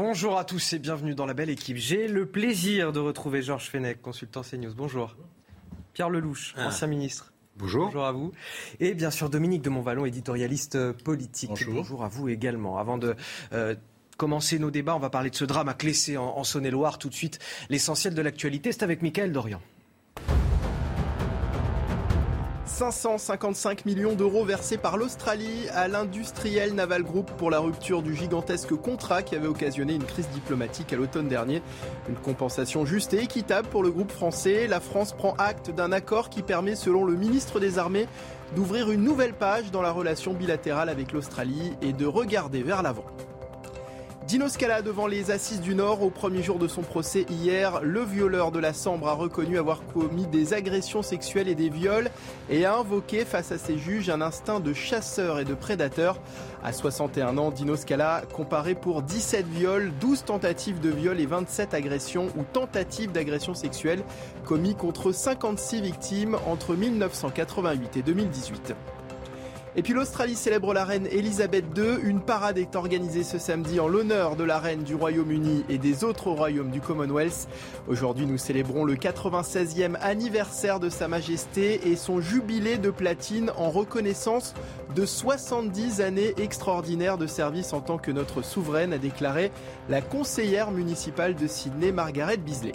Bonjour à tous et bienvenue dans la belle équipe. J'ai le plaisir de retrouver Georges Fenech, consultant CNews. Bonjour. Pierre Lelouch, Ah. ancien ministre. Bonjour. Bonjour à vous. Et bien sûr Dominique de Montvalon, éditorialiste euh, politique. Bonjour. à vous également. Avant de euh, commencer nos débats, on va parler de ce drame à Clessé en, en Saône-et-Loire. Tout de suite, l'essentiel de l'actualité, c'est avec Mickaël Dorian. 555 millions d'euros versés par l'Australie à l'industriel Naval Group pour la rupture du gigantesque contrat qui avait occasionné une crise diplomatique à l'automne dernier. Une compensation juste et équitable pour le groupe français. La France prend acte d'un accord qui permet, selon le ministre des Armées, d'ouvrir une nouvelle page dans la relation bilatérale avec l'Australie et de regarder vers l'avant. Dino Scala devant les assises du Nord au premier jour de son procès hier. Le violeur de la Sambre a reconnu avoir commis des agressions sexuelles et des viols et a invoqué face à ses juges un instinct de chasseur et de prédateur. À 61 ans, Dino Scala comparé pour 17 viols, 12 tentatives de viol et 27 agressions ou tentatives d'agression sexuelle commis contre 56 victimes entre 1988 et 2018. Et puis l'Australie célèbre la reine Elisabeth II. Une parade est organisée ce samedi en l'honneur de la reine du Royaume-Uni et des autres royaumes du Commonwealth. Aujourd'hui, nous célébrons le 96e anniversaire de Sa Majesté et son jubilé de platine en reconnaissance de 70 années extraordinaires de service en tant que notre souveraine, a déclaré la conseillère municipale de Sydney, Margaret Beasley.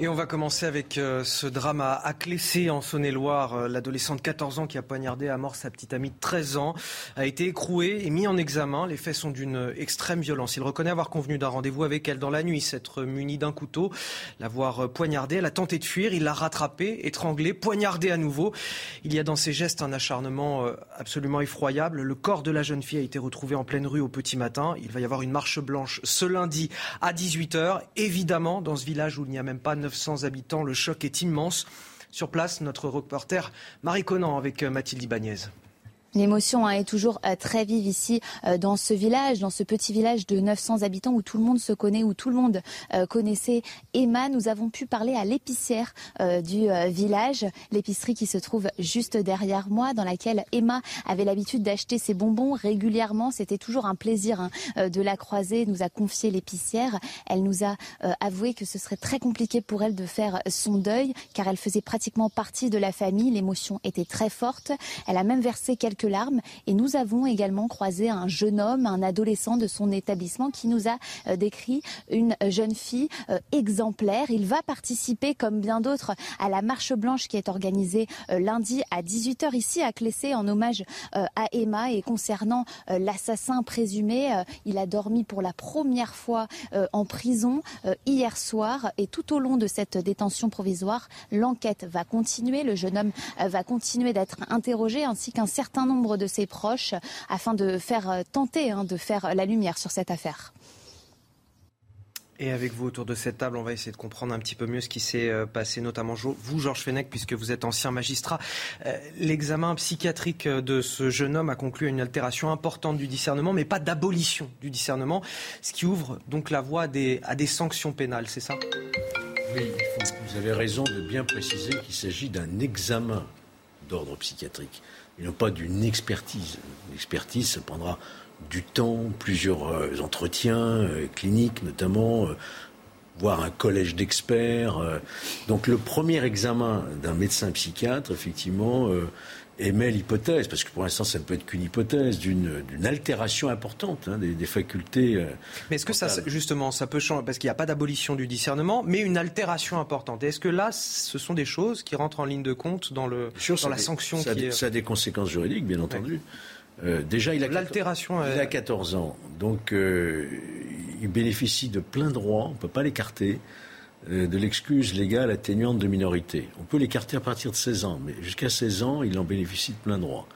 Et on va commencer avec euh, ce drame à, Clessé en Saône-et-Loire. Euh, L'adolescent de 14 ans qui a poignardé à mort sa petite amie de 13 ans a été écroué et mis en examen. Les faits sont d'une extrême violence. Il reconnaît avoir convenu d'un rendez-vous avec elle dans la nuit, s'être muni d'un couteau, l'avoir euh, poignardé. Elle a tenté de fuir, il l'a rattrapé, étranglé, poignardé à nouveau. Il y a dans ses gestes un acharnement euh, absolument effroyable. Le corps de la jeune fille a été retrouvé en pleine rue au petit matin. Il va y avoir une marche blanche ce lundi à 18h. Évidemment, dans ce village où il n'y a même pas 900 habitants, le choc est immense. Sur place, notre reporter Marie Conan avec euh, Mathilde Ibanez. L'émotion hein, est toujours euh, très vive ici euh, dans ce village, dans ce petit village de 900 habitants où tout le monde se connaît, où tout le monde euh, connaissait Emma. Nous avons pu parler à l'épicière du village, l'épicerie qui se trouve juste derrière moi, dans laquelle Emma avait l'habitude d'acheter ses bonbons régulièrement. C'était toujours un plaisir hein, de la croiser, nous a confié l'épicière. Elle nous a avoué que ce serait très compliqué pour elle de faire son deuil, car elle faisait pratiquement partie de la famille. L'émotion était très forte. Elle a même versé quelques larmes. Et nous avons également croisé un jeune homme, un adolescent de son établissement qui nous a euh, décrit une jeune fille euh, exemplaire. Il va participer, comme bien d'autres, à la marche blanche qui est organisée euh, lundi à 18h ici à Clessé en hommage euh, à Emma. Et concernant euh, l'assassin présumé, euh, il a dormi pour la première fois euh, en prison euh, hier soir. Et tout au long de cette détention provisoire, l'enquête va continuer. Le jeune homme euh, va continuer d'être interrogé ainsi qu'un certain nombre de ses proches afin de faire euh, tenter hein, de faire la lumière sur cette affaire. Et avec vous autour de cette table, on va essayer de comprendre un petit peu mieux ce qui s'est euh, passé, notamment vous, Georges Fenech, puisque vous êtes ancien magistrat. Euh, L'examen psychiatrique euh, de ce jeune homme a conclu à une altération importante du discernement, mais pas d'abolition du discernement, ce qui ouvre donc la voie à des, à des sanctions pénales, c'est ça? Oui, vous avez raison de bien préciser qu'il s'agit d'un examen d'ordre psychiatrique non pas d'une expertise. Une expertise, ça prendra du temps, plusieurs euh, entretiens euh, cliniques notamment, euh, voire un collège d'experts. Donc le premier examen d'un médecin psychiatre, effectivement, émet l'hypothèse, parce que pour l'instant ça ne peut être qu'une hypothèse, d'une altération importante hein, des, des facultés. euh, Mais est-ce que ça, justement, ça peut changer, parce qu'il n'y a pas d'abolition du discernement, mais une altération importante. Est-ce que là, ce sont des choses qui rentrent en ligne de compte dans, le, Sûr, dans la des- sanction ça qui est... Ça a des conséquences juridiques, bien entendu. Euh, déjà, il a, 14 L'altération, il euh, a 14 ans, donc euh, il bénéficie de plein droit, on ne peut pas l'écarter, de l'excuse légale atténuante de minorité. On peut l'écarter à partir de 16 ans, mais jusqu'à 16 ans, il en bénéficie de plein droit.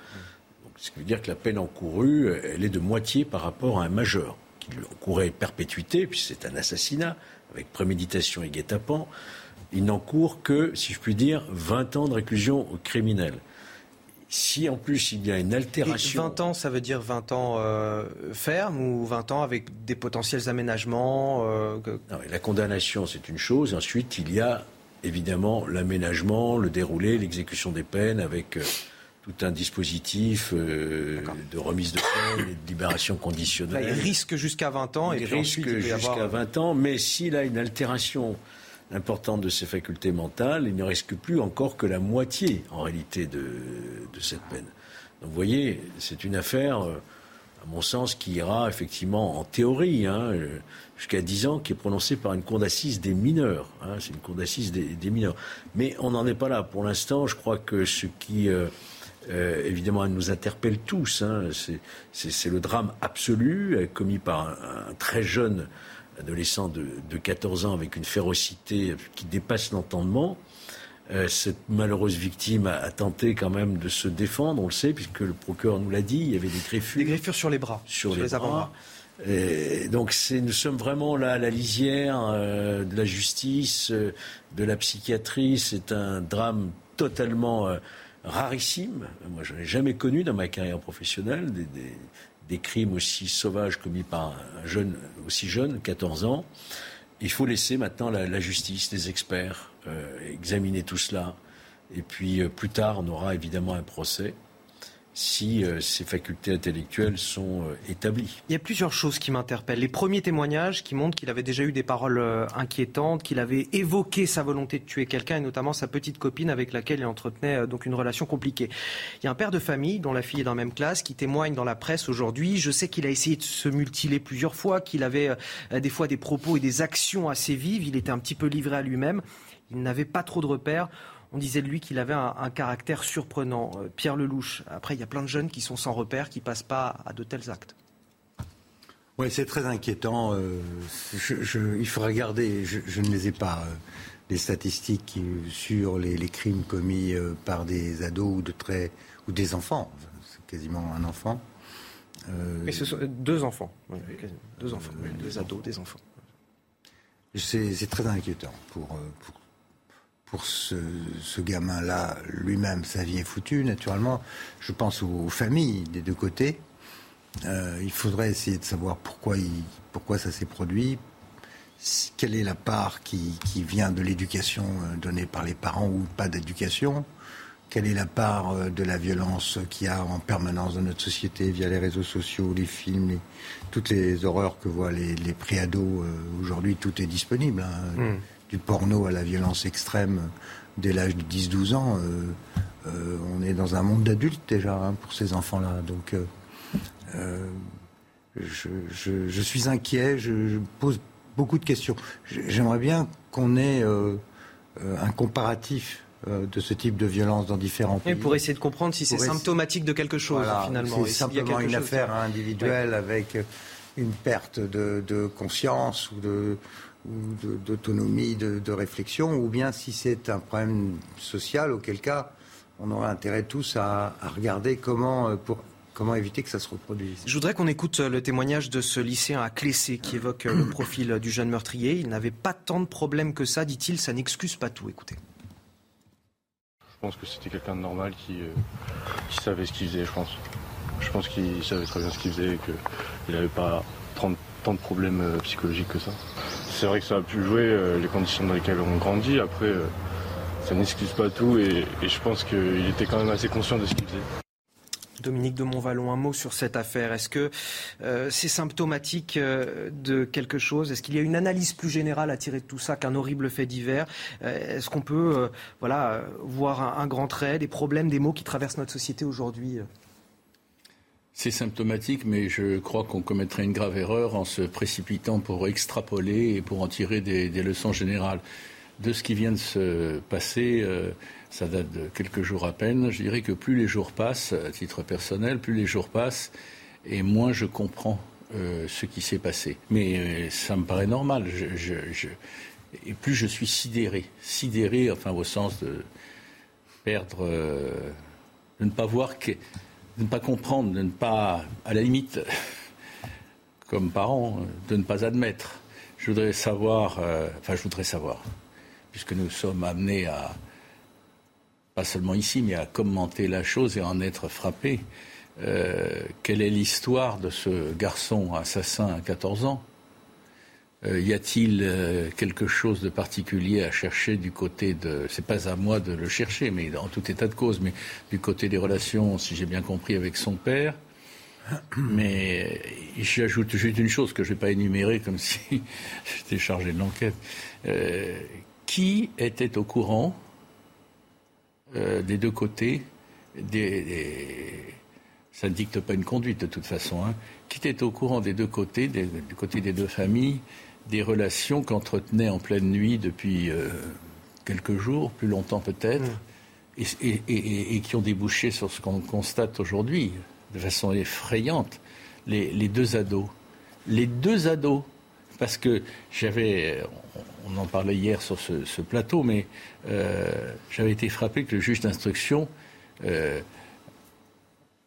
Donc Ce qui veut dire que la peine encourue, elle est de moitié par rapport à un majeur qui encourait perpétuité, puis c'est un assassinat avec préméditation et guet-apens. Il n'encourt que, si je puis dire, 20 ans de réclusion criminelle. Si en plus il y a une altération. 20 ans, ça veut dire 20 ans euh, ferme ou 20 ans avec des potentiels aménagements euh, La condamnation, c'est une chose. Ensuite, il y a évidemment l'aménagement, le déroulé, l'exécution des peines avec. Euh, tout un dispositif de remise de peine et de libération conditionnelle. il risque jusqu'à 20 ans. Il et risque jusqu'à 20 ans, mais s'il a une altération importante de ses facultés mentales, il ne risque plus encore que la moitié, en réalité, de, cette peine. Donc vous voyez, c'est une affaire, euh, à mon sens, qui ira effectivement en théorie hein, euh, jusqu'à 10 ans, qui est prononcée par une cour d'assises des mineurs. Hein, c'est une cour d'assises des, mineurs. Mais on n'en est pas là. Pour l'instant, je crois que ce qui... Euh, évidemment, nous interpelle tous. Hein, c'est le drame absolu commis par un très jeune adolescent de, 14 ans avec une férocité qui dépasse l'entendement. Euh, cette malheureuse victime a, tenté quand même de se défendre, on le sait, puisque le procureur nous l'a dit, il y avait des griffures. Des griffures sur les bras, sur, les, avant-bras. donc nous sommes vraiment là à la lisière euh, de la justice, euh, de la psychiatrie. C'est un drame totalement rarissime. Moi, je n'ai jamais connu dans ma carrière professionnelle des, des crimes aussi sauvages commis par un jeune aussi jeune, 14 ans. Il faut laisser maintenant la, justice, les experts euh, examiner tout cela. Et puis euh, plus tard, on aura évidemment un procès si euh, facultés intellectuelles sont euh, établies. Il y a plusieurs choses qui m'interpellent. Les premiers témoignages qui montrent qu'il avait déjà eu des paroles euh, inquiétantes, qu'il avait évoqué sa volonté de tuer quelqu'un, et notamment sa petite copine avec laquelle il entretenait donc une relation compliquée. Il y a un père de famille dont la fille est dans la même classe qui témoigne dans la presse aujourd'hui. Je sais qu'il a essayé de se mutiler plusieurs fois, qu'il avait des fois des propos et des actions assez vives. Il était un petit peu livré à lui-même. Il n'avait pas trop de repères. On disait de lui qu'il avait un, caractère surprenant. Euh, Pierre Lelouch, après, il y a plein de jeunes qui sont sans repère, qui passent pas à de tels actes. Oui, c'est très inquiétant. Euh, il faut regarder, je, ne les ai pas, euh, les statistiques sur les, crimes commis par des ados ou, de très, ou des enfants. C'est quasiment un enfant. Mais ce sont deux enfants. deux enfants, des ados, des enfants. C'est très inquiétant pour, pour pour ce, gamin-là lui-même, sa vie est foutue, naturellement. Je pense aux, familles des deux côtés. Euh, il faudrait essayer de savoir pourquoi, il, pourquoi ça s'est produit, quelle est la part qui, vient de l'éducation euh, donnée par les parents ou pas d'éducation, quelle est la part euh, de la violence qu'il y a en permanence dans notre société via les réseaux sociaux, les films, toutes les horreurs que voient les, les préados. Aujourd'hui, tout est disponible. Hein. Hmm du porno à la violence extrême dès l'âge de 10-12 ans, euh, euh, on est dans un monde d'adultes déjà hein, pour ces enfants-là. Donc euh, je, suis inquiet, je, pose beaucoup de questions. J'aimerais bien qu'on ait un comparatif de ce type de violence dans différents pays. pour essayer de comprendre si c'est symptomatique de quelque chose finalement. C'est simplement une affaire individuelle avec une perte de, de conscience ou de, d'autonomie, de, réflexion, ou bien si c'est un problème social, auquel cas on aurait intérêt tous à, regarder comment, euh, pour, comment éviter que ça se reproduise. Je voudrais qu'on écoute euh, le témoignage de ce lycéen à Clessé qui évoque euh, le profil du jeune meurtrier. Il n'avait pas tant de problèmes que ça, dit-il, ça n'excuse pas tout. Écoutez. Je pense que c'était quelqu'un de normal qui, qui savait ce qu'il faisait, je pense. Je pense qu'il savait très bien ce qu'il faisait et qu'il n'avait pas tant de problèmes psychologiques que ça c'est vrai que ça a pu jouer, euh, les conditions dans lesquelles on grandit. Après, euh, ça n'excuse pas tout et, je pense qu'il était quand même assez conscient de ce qu'il faisait. Dominique de Montvalon, un mot sur cette affaire. Est-ce que euh, c'est symptomatique de quelque chose? Est-ce qu'il y a une analyse plus générale à tirer de tout ça qu'un horrible fait divers? Est-ce qu'on peut voilà, voir un, grand trait, des problèmes, des mots qui traversent notre société aujourd'hui c'est symptomatique, mais je crois qu'on commettrait une grave erreur en se précipitant pour extrapoler et pour en tirer des, leçons générales. De ce qui vient de se passer, euh, ça date de quelques jours à peine, je dirais que plus les jours passent, à titre personnel, plus les jours passent, et moins je comprends euh, ce qui s'est passé. Mais euh, ça me paraît normal. et plus je suis sidéré, sidéré, enfin au sens de perdre, de ne pas voir que de ne pas comprendre, de ne pas, à la limite, comme parents, de ne pas admettre. Je voudrais savoir, euh, enfin je voudrais savoir, puisque nous sommes amenés à, pas seulement ici, mais à commenter la chose et à en être frappés, euh, quelle est l'histoire de ce garçon assassin à 14 ans y a-t-il euh, quelque chose de particulier à chercher du côté de. C'est pas à moi de le chercher, mais en tout état de cause, mais du côté des relations, si j'ai bien compris, avec son père. Mais j'ajoute juste une chose que je ne vais pas énumérer comme si j'étais chargé de l'enquête. Euh, qui était au courant des deux côtés Ça ne dicte pas une conduite de toute façon. Hein, qui était au courant des deux côtés, du côté des deux familles, des relations qu'entretenaient en pleine nuit depuis euh, quelques jours, plus longtemps peut-être, mm. et, qui ont débouché sur ce qu'on constate aujourd'hui de façon effrayante, les, deux ados. Les deux ados, parce que j'avais, on en parlait hier sur ce, plateau, mais euh, j'avais été frappé que le juge d'instruction, euh,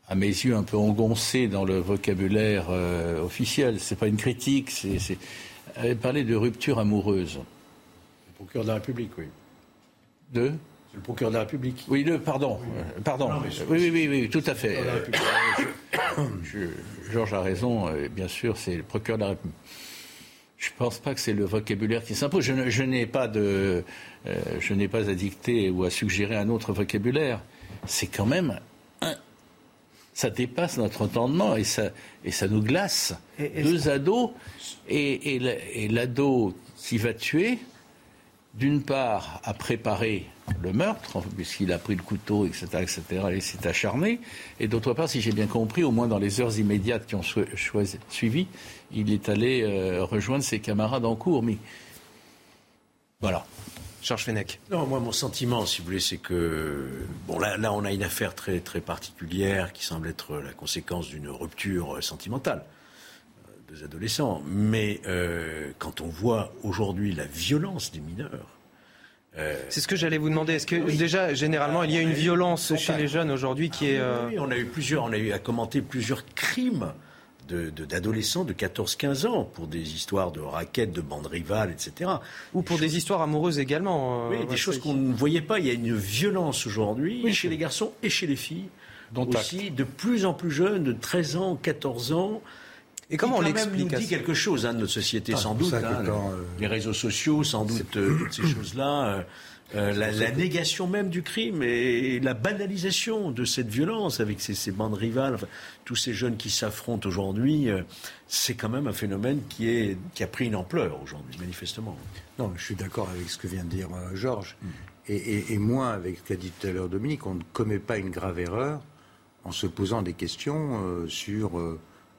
à mes yeux, un peu engoncé dans le vocabulaire euh, officiel, c'est pas une critique, c'est avait parlé de rupture amoureuse. Le procureur de la République, oui. De? C'est le procureur de la République. Oui, le, pardon. Euh, pardon. oui, oui, oui, tout à fait. Georges a raison, bien sûr, c'est le procureur de la République. Je ne pense pas que c'est le vocabulaire qui s'impose. Je, n'ai pas de, euh, je n'ai pas à dicter ou à suggérer un autre vocabulaire. C'est quand même ça dépasse notre entendement et ça, et ça nous glace. Deux ados et, l'ado qui va tuer, d'une part, a préparé le meurtre, puisqu'il a pris le couteau, etc., etc., et s'est acharné, et d'autre part, si j'ai bien compris, au moins dans les heures immédiates qui ont suivi, il est allé euh, rejoindre ses camarades en cours. Mais voilà. Georges Fenech. Non, moi, mon sentiment, si vous voulez, c'est que. Bon, là, là, on a une affaire très, très particulière qui semble être la conséquence d'une rupture sentimentale euh, des adolescents. Mais euh, quand on voit aujourd'hui la violence des mineurs. Euh, c'est ce que j'allais vous demander. Est-ce que déjà, généralement, il y a une violence chez les jeunes aujourd'hui qui est. Oui, on a eu plusieurs, on a eu à commenter plusieurs crimes d'adolescents de, 14-15 ans pour des histoires de raquettes, de bandes rivales, etc. Ou pour des, histoires amoureuses également. Euh, oui, des choses qu'on ne voyait pas. Il y a une violence aujourd'hui chez les garçons et chez les filles. Dont aussi de plus en plus jeunes, de 13 ans, 14 ans. Et comment on l'explique nous dit quelque chose hein, de notre société, ah, sans doute. Hein, euh, les réseaux sociaux, sans doute, euh, toutes ces choses-là. Euh, la, négation même du crime et la banalisation de cette violence avec ces, bandes rivales, tous ces jeunes qui s'affrontent aujourd'hui, euh, c'est quand même un phénomène qui, est, qui a pris une ampleur aujourd'hui, manifestement. Non, je suis d'accord avec ce que vient de dire euh, Georges. Mm. Et, et, moi, avec ce qu'a dit tout à l'heure Dominique, on ne commet pas une grave erreur en se posant des questions sur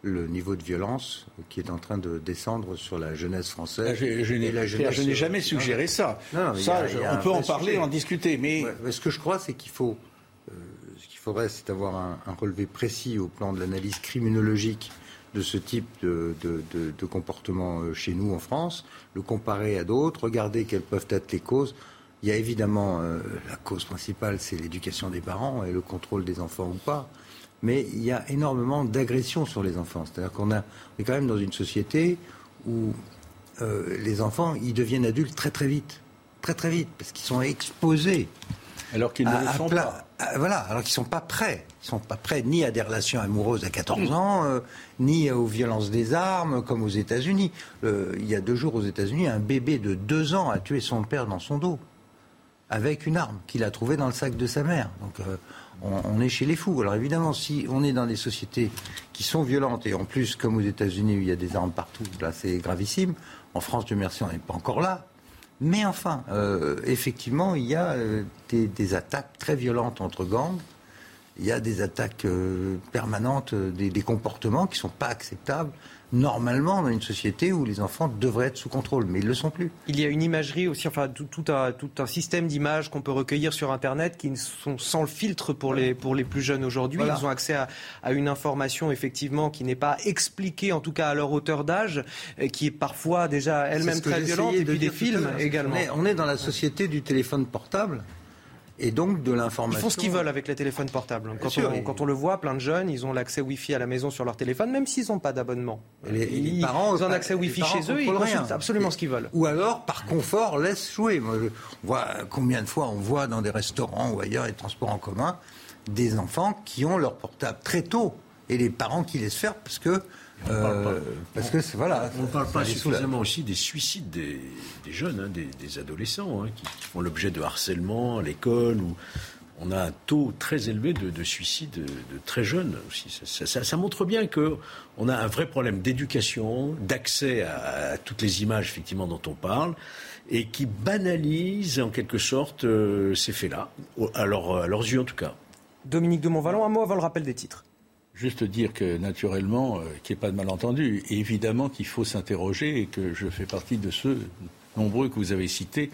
le niveau de violence qui est en train de descendre sur la jeunesse française. Ah, je, n'ai jamais suggéré ça. ça on peut en parler, en discuter. Mais... ce que je crois, c'est qu'il faut, euh, ce qu'il faudrait, c'est avoir un, relevé précis au plan de l'analyse criminologique de ce type de, comportement euh, chez nous en France, le comparer à d'autres, regarder quelles peuvent être les causes. Il y a évidemment euh, la cause principale, c'est l'éducation des parents et le contrôle des enfants ou pas mais il y a énormément d'agressions sur les enfants. C'est-à-dire qu'on est quand même dans une société où euh, les enfants, ils deviennent adultes très très vite. Très très vite, parce qu'ils sont exposés. Alors qu'ils ne le sont pas. voilà, alors qu'ils ne sont pas prêts. Ils ne sont pas prêts ni à des relations amoureuses à 14 ans, euh, ni aux violences des armes, comme aux États-Unis. il y a deux jours aux États-Unis, un bébé de deux ans a tué son père dans son dos, avec une arme qu'il a trouvée dans le sac de sa mère. Donc, on, est chez les fous. Alors évidemment, si on est dans des sociétés qui sont violentes, et en plus, comme aux États-Unis, il y a des armes partout, là c'est gravissime. En France, Dieu merci, on n'est pas encore là. Mais enfin, euh, effectivement, il y a euh, des, attaques très violentes entre gangs. Il y a des attaques euh, permanentes, des, des, comportements qui ne sont pas acceptables normalement dans une société où les enfants devraient être sous contrôle, mais ils ne le sont plus. Il y a une imagerie aussi, enfin tout, un, tout un, système d'images qu'on peut recueillir sur Internet qui sont sans le filtre pour les, pour les plus jeunes aujourd'hui. Ils ont accès à, à, une information effectivement qui n'est pas expliquée, en tout cas à leur hauteur d'âge, qui est parfois déjà elle-même très violente, et puis des films également. On est, on est dans la société du téléphone portable. Et donc de l'information. Ils font ce qu'ils veulent avec les téléphones portables. Quand, on, quand on, le voit, plein de jeunes, ils ont l'accès Wi-Fi à la maison sur leur téléphone, même s'ils n'ont pas d'abonnement. Les, ils, parents, ont un accès Wi-Fi chez eux, ils consultent absolument ce qu'ils veulent. Ou alors, par confort, laisse jouer. Moi, on voit combien de fois on voit dans des restaurants ou ailleurs, les transports en commun, des enfants qui ont leur portable très tôt et les parents qui laissent faire parce que euh, parce que voilà. On ne parle pas suffisamment aussi des suicides des, jeunes, hein, des, adolescents, hein, qui, font l'objet de harcèlement à l'école ou on a un taux très élevé de, de suicides de, très jeunes aussi. Ça, montre bien que on a un vrai problème d'éducation, d'accès à, toutes les images effectivement dont on parle, et qui banalise en quelque sorte euh, ces faits-là, à, à leurs yeux en tout cas. Dominique de Montvalon, un mot avant le rappel des titres. Juste dire que, naturellement, euh, qu'il n'y ait pas de malentendu, évidemment qu'il faut s'interroger et que je fais partie de ceux nombreux que vous avez cités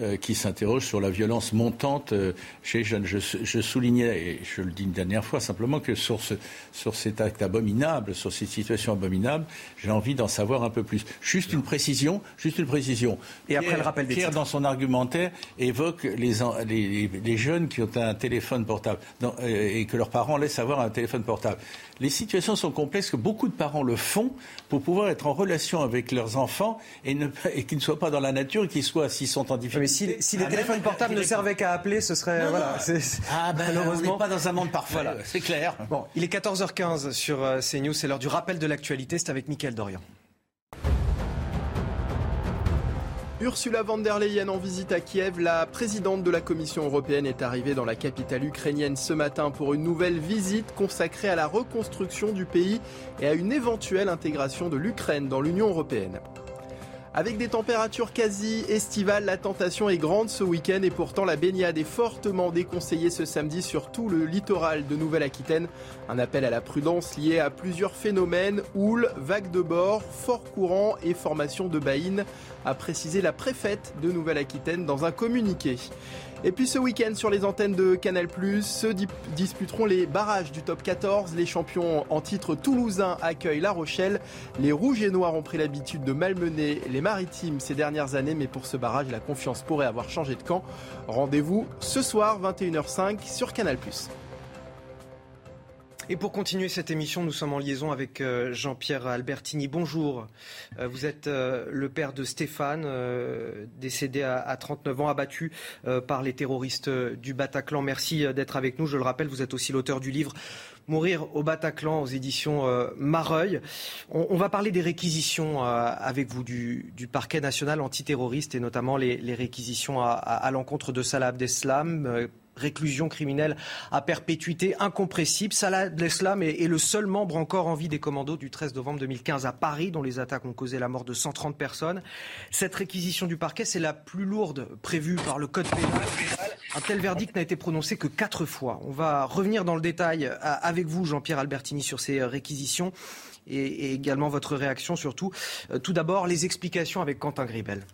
euh, qui s'interroge sur la violence montante euh, chez les jeunes. Je, je, soulignais, et je le dis une dernière fois, simplement que sur, ce, sur cet acte abominable, sur cette situation abominable, j'ai envie d'en savoir un peu plus. Juste une précision, juste une précision. Et après le rappel des Pierre, dans son argumentaire, évoque les, les, les, jeunes qui ont un téléphone portable euh, et que leurs parents laissent avoir un téléphone portable les situations sont complexes, que beaucoup de parents le font pour pouvoir être en relation avec leurs enfants et, ne, et qu'ils ne soient pas dans la nature, qu'ils soient, s'ils sont en difficulté. Mais si, les ah, téléphones portables ne servaient qu'à appeler, ce serait. voilà, ah ben, malheureusement. pas dans un monde parfait, voilà. c'est clair. Bon, il est 14h15 sur euh, CNews, c'est l'heure du rappel de l'actualité, c'est avec Mickaël Dorian. Ursula von der Leyen en visite à Kiev, la présidente de la Commission européenne est arrivée dans la capitale ukrainienne ce matin pour une nouvelle visite consacrée à la reconstruction du pays et à une éventuelle intégration de l'Ukraine dans l'Union européenne. Avec des températures quasi estivales, la tentation est grande ce week-end et pourtant la baignade est fortement déconseillée ce samedi sur tout le littoral de Nouvelle-Aquitaine. Un appel à la prudence lié à plusieurs phénomènes, houle, vagues de bord, fort courant et formation de baïnes, a précisé la préfète de Nouvelle-Aquitaine dans un communiqué. Et puis ce week-end sur les antennes de Canal+, se disputeront les barrages du top 14. Les champions en titre toulousains accueillent La Rochelle. Les Rouges et Noirs ont pris l'habitude de malmener les Maritimes ces dernières années, mais pour ce barrage, la confiance pourrait avoir changé de camp. Rendez-vous ce soir 21h05 sur Canal+. Et pour continuer cette émission, nous sommes en liaison avec euh, Jean-Pierre Albertini. Bonjour. Euh, vous êtes euh, le père de Stéphane, décédé à 39 ans, abattu par les terroristes du Bataclan. Merci d'être avec nous. Je le rappelle, vous êtes aussi l'auteur du livre Mourir au Bataclan aux éditions Mareuil. On, va parler des réquisitions avec vous du, parquet national antiterroriste et notamment les, réquisitions à, l'encontre de Salah Abdeslam, réclusion criminelle à perpétuité incompressible. Salah Abdeslam est, est, le seul membre encore en vie des commandos du 13 novembre 2015 à Paris, dont les attaques ont causé la mort de 130 personnes. Cette réquisition du parquet, c'est la plus lourde prévue par le Code pénal. Un tel verdict n'a été prononcé que quatre fois. On va revenir dans le détail euh, avec vous, Jean-Pierre Albertini, sur ces réquisitions et, également votre réaction surtout. Euh, tout d'abord, les explications avec Quentin Gribel.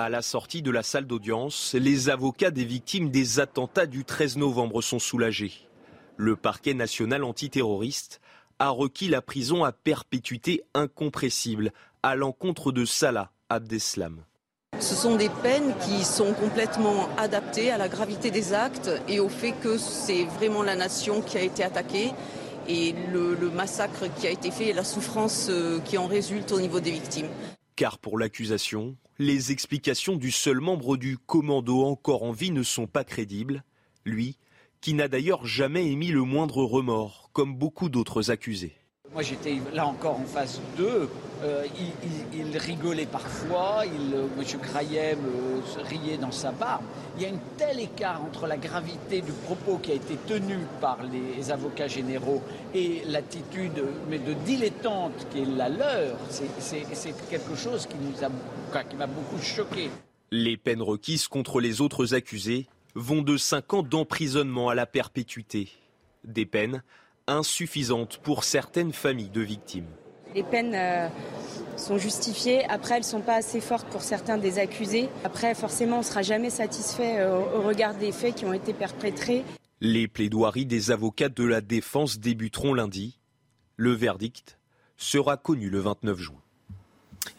À la sortie de la salle d'audience, les avocats des victimes des attentats du 13 novembre sont soulagés. Le parquet national antiterroriste a requis la prison à perpétuité incompressible à l'encontre de Salah Abdeslam. Ce sont des peines qui sont complètement adaptées à la gravité des actes et au fait que c'est vraiment la nation qui a été attaquée et le, le, massacre qui a été fait et la souffrance euh, qui en résulte au niveau des victimes. Car pour l'accusation, les explications du seul membre du commando encore en vie ne sont pas crédibles, lui, qui n'a d'ailleurs jamais émis le moindre remords, comme beaucoup d'autres accusés. Moi j'étais là encore en phase 2, euh, il, rigolait parfois, euh, M. Krayem euh, riait dans sa barbe. Il y a un tel écart entre la gravité du propos qui a été tenu par les avocats généraux et l'attitude mais de dilettante qui est la leur. C'est quelque chose qui m'a beaucoup choqué. Les peines requises contre les autres accusés vont de 5 ans d'emprisonnement à la perpétuité. Des peines insuffisante pour certaines familles de victimes. Les peines euh, sont justifiées. Après, elles ne sont pas assez fortes pour certains des accusés. Après, forcément, on ne sera jamais satisfait euh, au regard des faits qui ont été perpétrés. Les plaidoiries des avocats de la défense débuteront lundi. Le verdict sera connu le 29 juin.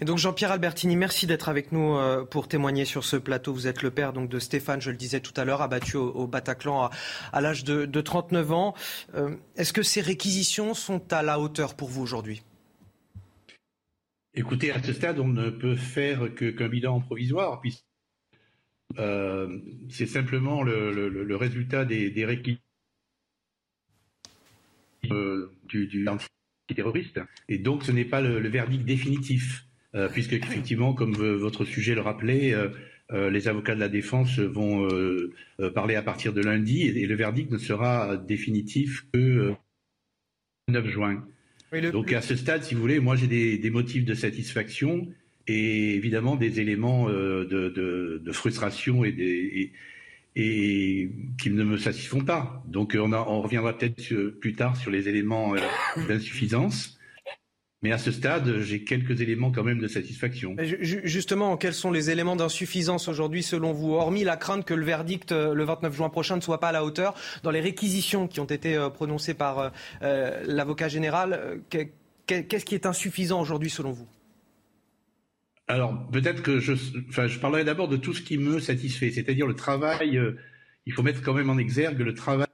Donc Jean-Pierre Albertini, merci d'être avec nous euh, pour témoigner sur ce plateau. Vous êtes le père donc de Stéphane, je le disais tout à l'heure, abattu au, Bataclan à, l'âge de, 39 ans. Euh, est-ce que ces réquisitions sont à la hauteur pour vous aujourd'hui? Écoutez, à ce stade, on ne peut faire qu'un bilan provisoire, puisque euh, c'est simplement le, résultat des, réquisitions du, du. Et donc, ce n'est pas le verdict définitif. Euh, puisque effectivement, comme votre sujet le rappelait, euh, euh, les avocats de la défense vont parler à partir de lundi et, le verdict ne sera définitif que le 9 juin. Donc à ce stade, si vous voulez, moi j'ai des, motifs de satisfaction et évidemment des éléments de, frustration et, et, qui ne me satisfont pas. Donc on, on reviendra peut-être plus tard sur les éléments d'insuffisance. Mais à ce stade, j'ai quelques éléments quand même de satisfaction. Justement, quels sont les éléments d'insuffisance aujourd'hui selon vous, hormis la crainte que le verdict euh, le 29 juin prochain ne soit pas à la hauteur dans les réquisitions qui ont été euh, prononcées par euh, l'avocat général Qu'est-ce qui est insuffisant aujourd'hui selon vous? Alors peut-être que je, enfin, je parlerai d'abord de tout ce qui me satisfait, c'est-à-dire le travail. il faut mettre quand même en exergue le travail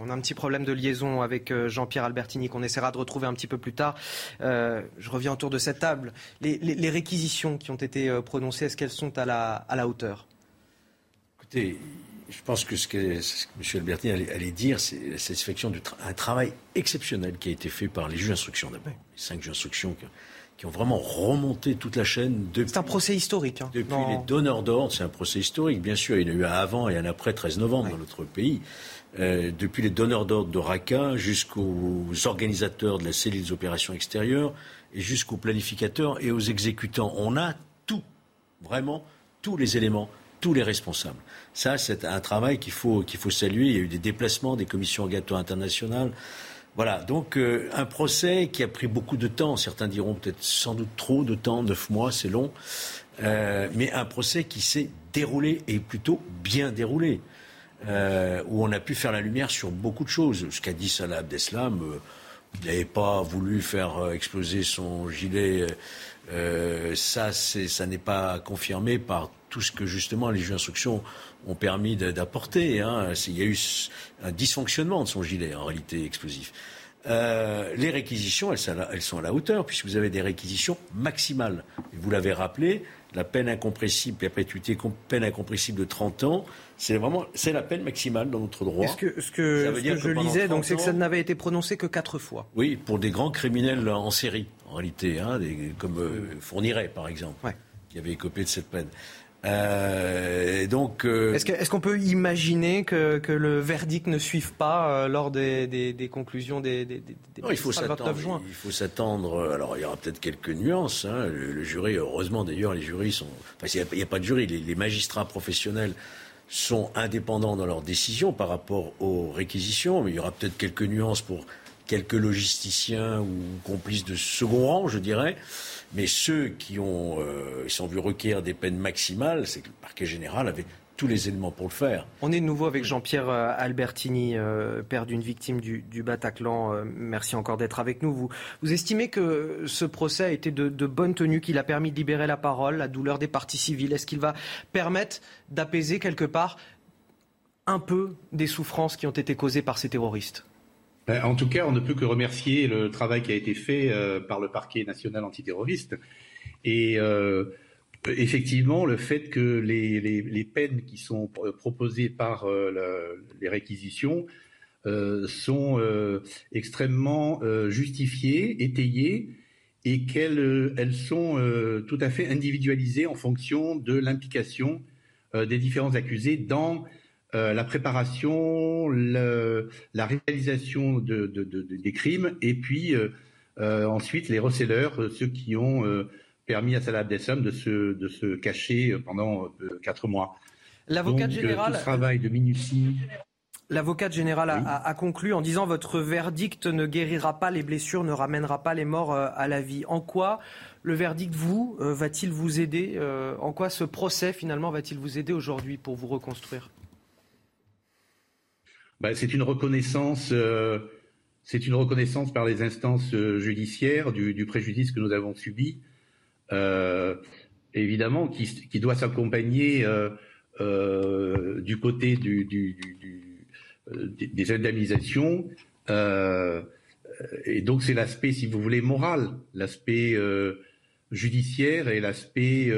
on a un petit problème de liaison avec euh, Jean-Pierre Albertini qu'on essaiera de retrouver un petit peu plus tard. Euh, je reviens autour de cette table. Les, réquisitions qui ont été euh, prononcées, est-ce qu'elles sont à la, à la hauteur? Écoutez, je pense que ce que, M. Albertini allait, dire, c'est la satisfaction d'un travail exceptionnel qui a été fait par les juges d'instruction d'abord. Les cinq juges d'instruction qui, ont vraiment remonté toute la chaîne C'est un procès historique. Hein. depuis les donneurs d'ordre, c'est un procès historique. Bien sûr, il y en a eu un avant et un après 13 novembre dans notre pays. Euh, depuis les donneurs d'ordre de RACA jusqu'aux organisateurs de la cellule des opérations extérieures et jusqu'aux planificateurs et aux exécutants. On a tout, vraiment tous les éléments, tous les responsables. Ça, c'est un travail qu'il faut, saluer. Il y a eu des déplacements des commissions orgatoires internationales. Voilà, donc euh, un procès qui a pris beaucoup de temps. Certains diront peut-être sans doute trop de temps, neuf mois, c'est long. Euh, mais un procès qui s'est déroulé et plutôt bien déroulé. Euh, où on a pu faire la lumière sur beaucoup de choses. Ce qu'a dit Salah Abdeslam, euh, il n'avait pas voulu faire euh, exploser son gilet. ça, ça n'est pas confirmé par tout ce que justement les juges d'instruction ont permis d'apporter. Hein. Il y a eu un dysfonctionnement de son gilet en réalité explosif. les réquisitions, elles, sont à la hauteur, puisque vous avez des réquisitions maximales. Vous l'avez rappelé, la peine incompressible, perpétuité, peine incompressible de 30 ans, c'est vraiment c'est la peine maximale dans notre droit. Ce que, ce que, je lisais, donc, c'est que ça n'avait été prononcé que quatre fois. Oui, pour des grands criminels en série, en réalité, hein, comme euh, Fourniret, par exemple, qui avait écopé de cette peine. Euh, donc, euh, est-ce qu'on peut imaginer que, le verdict ne suive pas lors des, conclusions des, des, non, il faut s'attendre. Il faut s'attendre. Alors, il y aura peut-être quelques nuances. Hein. Le, jury, heureusement d'ailleurs, les jurys sont. Enfin, il n'y a, pas de jury. Les, magistrats professionnels sont indépendants dans leurs décisions par rapport aux réquisitions, mais il y aura peut-être quelques nuances pour quelques logisticiens ou complices de second rang, je dirais. Mais ceux qui ont, euh, sont vus requérir des peines maximales, c'est que le parquet général avait tous les éléments pour le faire. On est de nouveau avec Jean-Pierre euh, Albertini, euh, père d'une victime du, Bataclan. merci encore d'être avec nous. Vous, estimez que ce procès a été de, bonne tenue, qu'il a permis de libérer la parole, la douleur des parties civiles? Est-ce qu'il va permettre d'apaiser quelque part un peu des souffrances qui ont été causées par ces terroristes? En tout cas, on ne peut que remercier le travail qui a été fait euh, par le parquet national antiterroriste. Et euh, effectivement, le fait que les, peines qui sont proposées par euh, les réquisitions sont extrêmement justifiées, étayées, et qu'elles elles sont tout à fait individualisées en fonction de l'implication des différents accusés dans euh, la préparation, la réalisation des crimes, et puis euh, euh, ensuite les receleurs, ceux qui ont permis à Salah Abdeslam de se, de se cacher pendant quatre mois. L'avocat général. travail de minutie. L'avocat général a, conclu en disant votre verdict ne guérira pas les blessures, ne ramènera pas les morts à la vie. En quoi le verdict, vous, va-t-il vous aider En quoi ce procès, finalement, va-t-il vous aider aujourd'hui pour vous reconstruire? Bah, c'est une reconnaissance, euh, c'est une reconnaissance par les instances judiciaires du, préjudice que nous avons subi, évidemment, qui, doit s'accompagner du côté des indemnisations. et donc c'est l'aspect, si vous voulez, moral, l'aspect judiciaire et l'aspect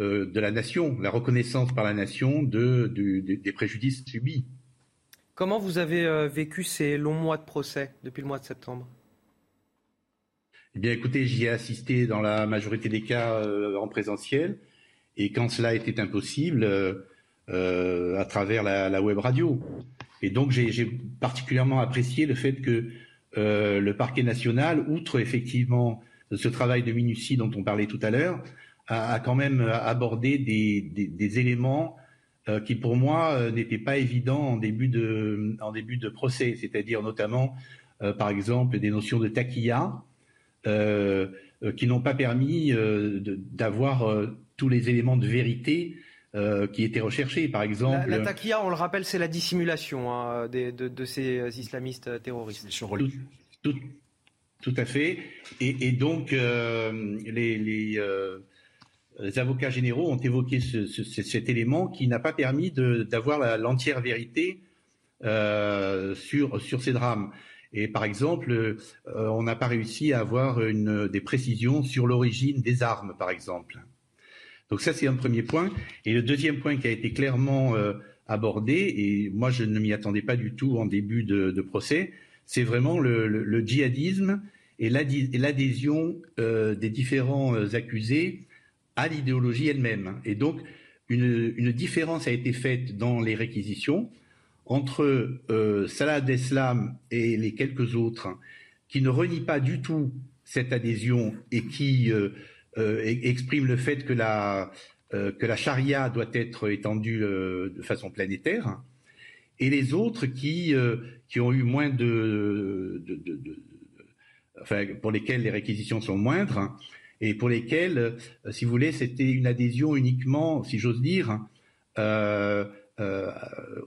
euh, de la nation, la reconnaissance par la nation de, des préjudices subis. Comment vous avez euh, vécu ces longs mois de procès depuis le mois de septembre? Eh bien, écoutez, j'y ai assisté dans la majorité des cas euh, en présentiel, et quand cela était impossible, à travers la, web radio. Et donc, j'ai particulièrement apprécié le fait que le parquet national, outre effectivement ce travail de minutie dont on parlait tout à l'heure, a, quand même abordé des, éléments euh, qui pour moi euh, n'étaient pas évidents en début de, en début de procès, c'est-à-dire notamment euh, par exemple des notions de taquilla qui n'ont pas permis d'avoir tous les éléments de vérité qui étaient recherchés. Par exemple, la, la on le rappelle, c'est la dissimulation hein, de, ces islamistes terroristes. Tout, tout, à fait. Et, donc les, les avocats généraux ont évoqué cet élément qui n'a pas permis d'avoir l'entière vérité euh, sur, ces drames. Et par exemple, euh, on n'a pas réussi à avoir des précisions sur l'origine des armes, par exemple. Donc ça, c'est un premier point. Et le deuxième point qui a été clairement euh, abordé, et moi je ne m'y attendais pas du tout en début de, procès, c'est vraiment le, djihadisme et l'adhésion des différents accusés à l'idéologie elle-même. Et donc, une, différence a été faite dans les réquisitions entre euh, Salah Deslam et les quelques autres qui ne renient pas du tout cette adhésion et qui euh, euh, expriment le fait que la, que la charia doit être étendue de façon planétaire, et les autres qui, qui ont eu moins de, enfin, pour lesquels les réquisitions sont moindres, et pour lesquels, euh, si vous voulez, c'était une adhésion uniquement, si j'ose dire, euh, euh,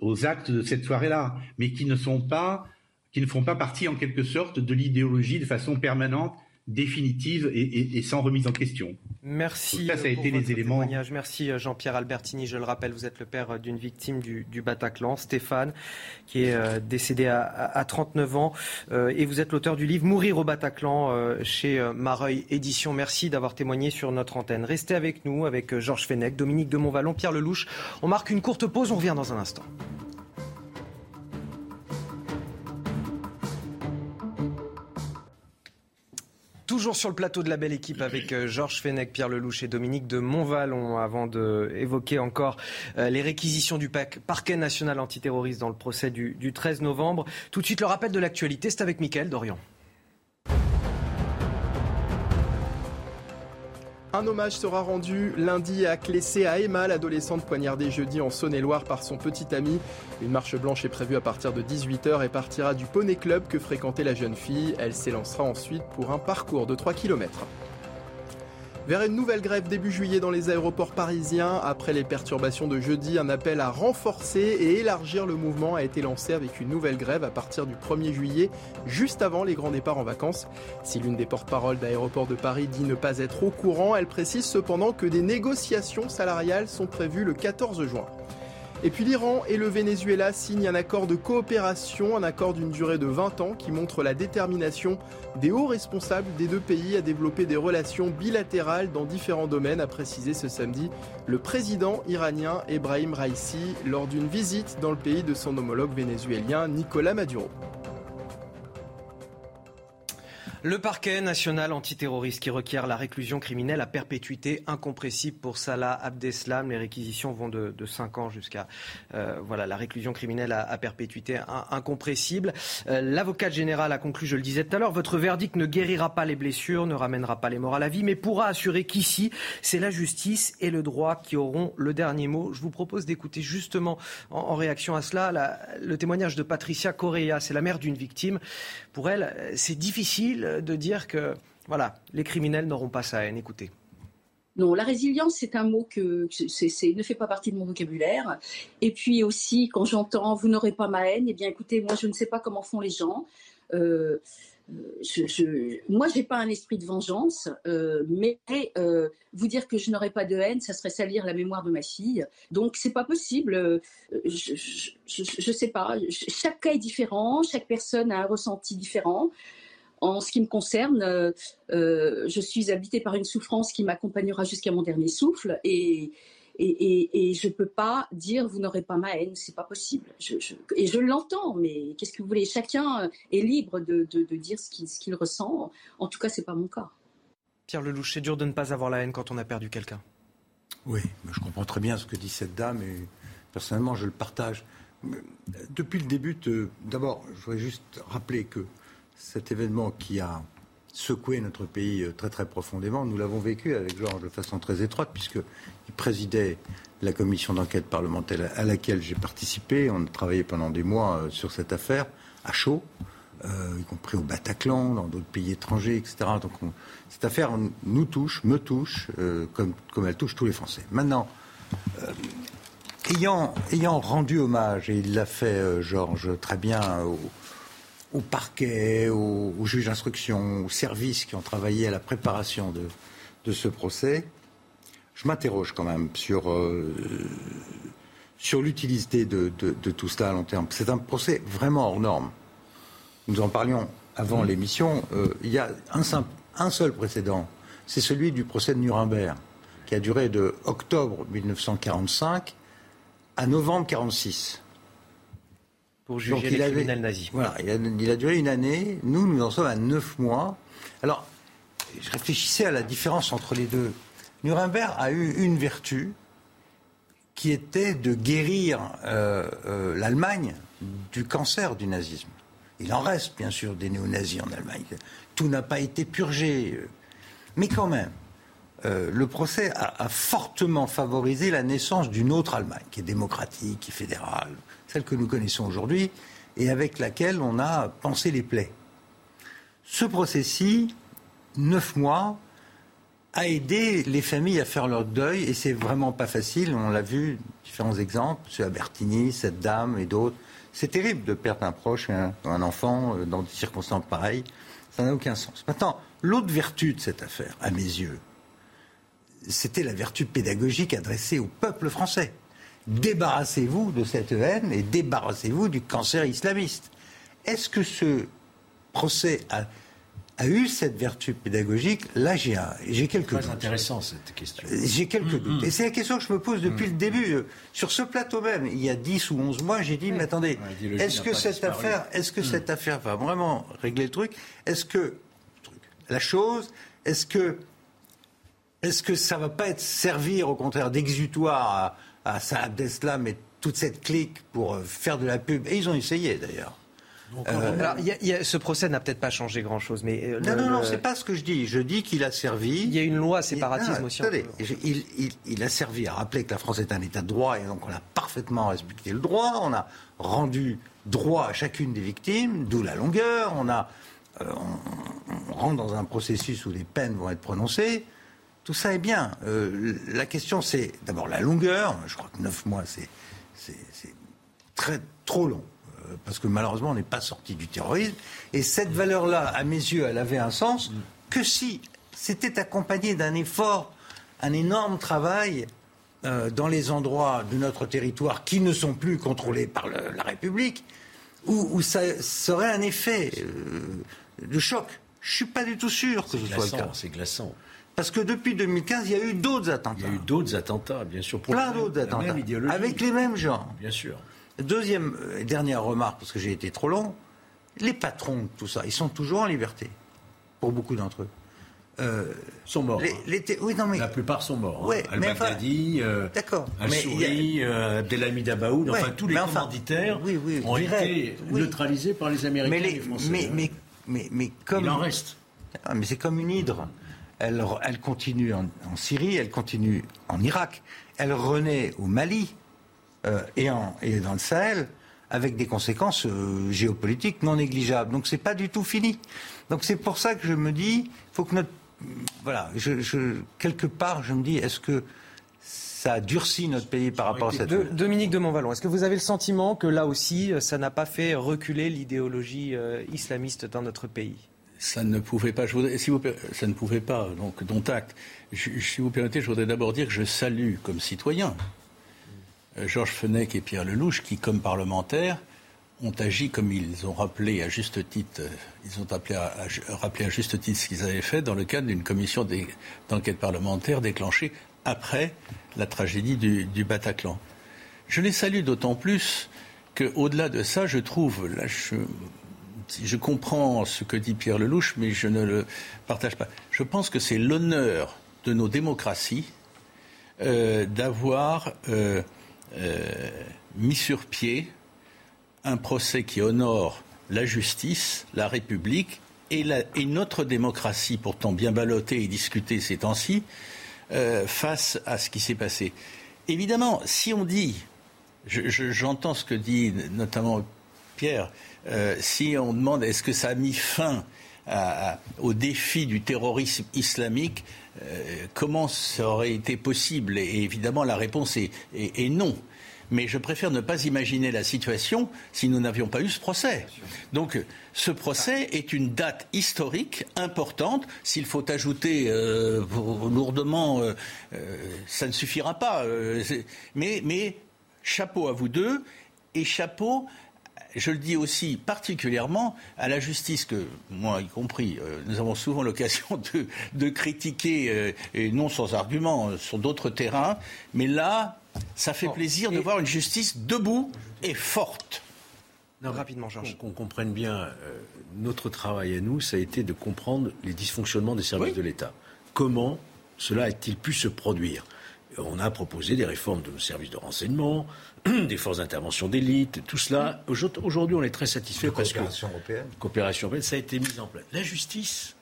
aux actes de cette soirée-là, mais qui ne sont pas, qui ne font pas partie en quelque sorte de l'idéologie de façon permanente définitive et, sans remise en question. Merci. ça, ça a été les éléments. Merci euh, Jean-Pierre Albertini. Je le rappelle, vous êtes le père euh, d'une victime du, Bataclan, Stéphane, qui est euh, décédé à, 39 ans. et vous êtes l'auteur du livre Mourir au Bataclan chez Mareuil Édition. Merci d'avoir témoigné sur notre antenne. Restez avec nous, avec Georges Fenech, Dominique de Montvalon, Pierre Lelouch. On marque une courte pause. On revient dans un instant. Toujours sur le plateau de la belle équipe avec euh, Georges Fenech, Pierre Lelouch et Dominique de Montvalon avant d'évoquer encore euh, les réquisitions du parquet national antiterroriste dans le procès du, du 13 novembre. Tout de suite le rappel de l'actualité, c'est avec Mickaël Dorian. Un hommage sera rendu lundi à Clessé à Emma, l'adolescente poignardée jeudi en Saône-et-Loire par son petit ami. Une marche blanche est prévue à partir de 18h et partira du Poney Club que fréquentait la jeune fille. Elle s'élancera ensuite pour un parcours de 3 km. Vers une nouvelle grève début juillet dans les aéroports parisiens. Après les perturbations de jeudi, un appel à renforcer et élargir le mouvement a été lancé avec une nouvelle grève à partir du 1er juillet, juste avant les grands départs en vacances. Si l'une des porte-paroles d'aéroports de Paris dit ne pas être au courant, elle précise cependant que des négociations salariales sont prévues le 14 juin. Et puis l'Iran et le Venezuela signent un accord de coopération, un accord d'une durée de 20 ans qui montre la détermination des hauts responsables des deux pays à développer des relations bilatérales dans différents domaines, a précisé ce samedi le président iranien Ebrahim Raisi lors d'une visite dans le pays de son homologue vénézuélien Nicolas Maduro. Le parquet national antiterroriste qui requiert la réclusion criminelle à perpétuité incompressible pour Salah Abdeslam. Les réquisitions vont de, de 5 ans jusqu'à euh, voilà, la réclusion criminelle à, perpétuité incompressible. Euh, L'avocat général a conclu, je le disais tout à l'heure, votre verdict ne guérira pas les blessures, ne ramènera pas les morts à la vie, mais pourra assurer qu'ici, c'est la justice et le droit qui auront le dernier mot. Je vous propose d'écouter justement en, réaction à cela le témoignage de Patricia Correa. C'est la mère d'une victime. Pour elle, c'est difficile de dire que voilà, les criminels n'auront pas sa haine. Écoutez. Non, la résilience, c'est un mot que ne fait pas partie de mon vocabulaire. Et puis aussi, quand j'entends vous n'aurez pas ma haine, eh bien écoutez, moi je ne sais pas comment font les gens. Euh, je, je, moi, j'ai pas un esprit de vengeance, euh, mais euh, vous dire que je n'aurais pas de haine, ça serait salir la mémoire de ma fille. Donc, c'est pas possible. Je, je, sais pas. Chaque cas est différent, chaque personne a un ressenti différent. En ce qui me concerne, euh, euh, je suis habitée par une souffrance qui m'accompagnera jusqu'à mon dernier souffle et, et, et, et je ne peux pas dire vous n'aurez pas ma haine, c'est pas possible. Je, je, et je l'entends, mais qu'est-ce que vous voulez? Chacun est libre de, de, de dire ce qu'il qu ressent. En tout cas, c'est pas mon cas. Pierre Lelouch, c'est dur de ne pas avoir la haine quand on a perdu quelqu'un. Oui, je comprends très bien ce que dit cette dame et personnellement, je le partage. Depuis le début, d'abord, je voudrais juste rappeler que cet événement qui a secoué notre pays très très profondément, nous l'avons vécu avec Georges de façon très étroite, puisqu'il présidait la commission d'enquête parlementaire à laquelle j'ai participé. On a travaillé pendant des mois sur cette affaire, à chaud, euh, y compris au Bataclan, dans d'autres pays étrangers, etc. Cette affaire nous touche, me touche, euh, comme, elle touche tous les Français. Maintenant, euh, ayant, ayant rendu hommage, et il l'a fait, Georges, très bien, au, au parquet, aux, aux juges d'instruction, aux services qui ont travaillé à la préparation de, de ce procès, je m'interroge quand même sur, euh, sur l'utilité de, de, de, tout cela à long terme. C'est un procès vraiment hors norme. Nous en parlions avant l'émission. Euh, il y a un, simple, un seul précédent, c'est celui du procès de Nuremberg, qui a duré de octobre 1945 à novembre 1946 pour juger Donc, les il criminels nazis. Voilà, il a, il a, duré une année. Nous, nous en sommes à neuf mois. Alors, je réfléchissais à la différence entre les deux. Nuremberg a eu une vertu qui était de guérir euh, euh, l'Allemagne du cancer du nazisme. Il en reste, bien sûr, des néo-nazis en Allemagne. Tout n'a pas été purgé. Mais quand même, euh, le procès a, a, fortement favorisé la naissance d'une autre Allemagne, qui est démocratique, qui est fédérale, celle que nous connaissons aujourd'hui, et avec laquelle on a pensé les plaies. Ce procès-ci, neuf mois, a aidé les familles à faire leur deuil, et c'est vraiment pas facile. On l'a vu, différents exemples, M. Albertini, cette dame et d'autres. C'est terrible de perdre un proche, un, un enfant, dans des circonstances pareilles. Ça n'a aucun sens. Maintenant, l'autre vertu de cette affaire, à mes yeux, c'était la vertu pédagogique adressée au peuple français débarrassez-vous de cette haine et débarrassez-vous du cancer islamiste. Est-ce que ce procès a, a, eu cette vertu pédagogique? Là, j'ai, j'ai quelques Très doutes. intéressant cette question. J'ai quelques mmh, doutes. mmh. Et c'est la question que je me pose depuis mmh. le début. Sur ce plateau même, il y a 10 ou 11 mois, j'ai dit, mais attendez, est-ce que cette disparu. affaire, est-ce que cette affaire va vraiment régler le truc? Est-ce que la chose, est-ce que est-ce que ça va pas être servir au contraire d'exutoire à, à Salah Abdeslam et toute cette clique pour faire de la pub. Et ils ont essayé d'ailleurs. Euh, Alors, y a, y a, ce procès n'a peut-être pas changé grand-chose, mais euh, non, le, non, non, c'est pas ce que je dis. Je dis qu'il a servi. Il y a une loi séparatisme non, aussi. Attendez, il, il, il, a servi à rappeler que la France est un État de droit et donc on a parfaitement respecté le droit. On a rendu droit à chacune des victimes, d'où la longueur. On a, euh, on, on rentre dans un processus où les peines vont être prononcées. Tout ça est bien. Euh, la question, c'est d'abord la longueur. Je crois que neuf mois, c'est très trop long. Euh, parce que malheureusement, on n'est pas sorti du terrorisme. Et cette valeur-là, à mes yeux, elle avait un sens que si c'était accompagné d'un effort, un énorme travail euh, dans les endroits de notre territoire qui ne sont plus contrôlés par le, la République, où, où, ça serait un effet de choc. Je ne suis pas du tout sûr que ce glaçant, soit le cas. C'est glaçant. Parce que depuis 2015, il y a eu d'autres attentats. Il y a eu d'autres attentats, bien sûr. Pour Plein d'autres attentats. Avec les mêmes gens. Bien sûr. Deuxième et euh, dernière remarque, parce que j'ai été trop long, les patrons de tout ça, ils sont toujours en liberté, pour beaucoup d'entre eux. Euh, sont morts. Les, les oui, non, mais... La plupart sont morts. Ouais, hein. Al-Baghdadi, euh. Al-Souri, a... euh, Abdelhamid Abaoud, ouais, enfin tous les commanditaires enfin, oui, oui, ont été neutralisés par les Américains mais les, et les Français. Mais, hein. mais, mais, mais, comme... Il en reste. Ah, mais c'est comme une hydre. Elle, continue en, Syrie, elle continue en Irak, elle renaît au Mali euh, et, dans le Sahel avec des conséquences euh, géopolitiques non négligeables. Donc c'est pas du tout fini. Donc c'est pour ça que je me dis, faut que notre voilà, quelque part, je me dis, est-ce que ça a durci notre pays par rapport à cette Dominique de Montvalon, est-ce que vous avez le sentiment que là aussi, ça n'a pas fait reculer l'idéologie islamiste dans notre pays? Ça ne pouvait pas. si vous, ça ne pouvait pas. Donc, dont acte. si vous permettez, je voudrais d'abord dire que je salue comme citoyen euh, Georges Fenech et Pierre Lelouch, qui, comme parlementaires, ont agi comme ils ont rappelé à juste titre, euh, ils ont à, juste titre ce qu'ils avaient fait dans le cadre d'une commission d'enquête parlementaire déclenchée après la tragédie du, Bataclan. Je les salue d'autant plus qu'au-delà de ça, je trouve, là, je, je comprends ce que dit Pierre Lelouch, mais je ne le partage pas. Je pense que c'est l'honneur de nos démocraties euh, d'avoir euh, euh, mis sur pied un procès qui honore la justice, la République et, notre démocratie, pourtant bien ballottée et discutée ces temps-ci, face à ce qui s'est passé. Évidemment, si on dit, j'entends ce que dit notamment Pierre, euh, si on demande est-ce que ça a mis fin au défi du terrorisme islamique, euh, comment ça aurait été possible? Et évidemment, la réponse est, non. Mais je préfère ne pas imaginer la situation si nous n'avions pas eu ce procès. Donc, ce procès est une date historique importante. S'il faut ajouter euh, lourdement, ça ne suffira pas. mais, mais chapeau à vous deux et chapeau je le dis aussi particulièrement à la justice que, moi y compris, euh, nous avons souvent l'occasion de, critiquer, euh, et non sans argument, euh, sur d'autres terrains. Mais là, ça fait plaisir de voir une justice debout et forte. Non, rapidement, Georges. Qu'on comprenne bien, notre travail à nous, ça a été de comprendre les dysfonctionnements des services de l'État. Comment cela a-t-il pu se produire? On a proposé des réformes de nos services de renseignement, des forces d'intervention d'élite, tout cela. Aujourd'hui, on est très satisfait parce que coopération européenne. coopération européenne, ça a été mis en place. La justice,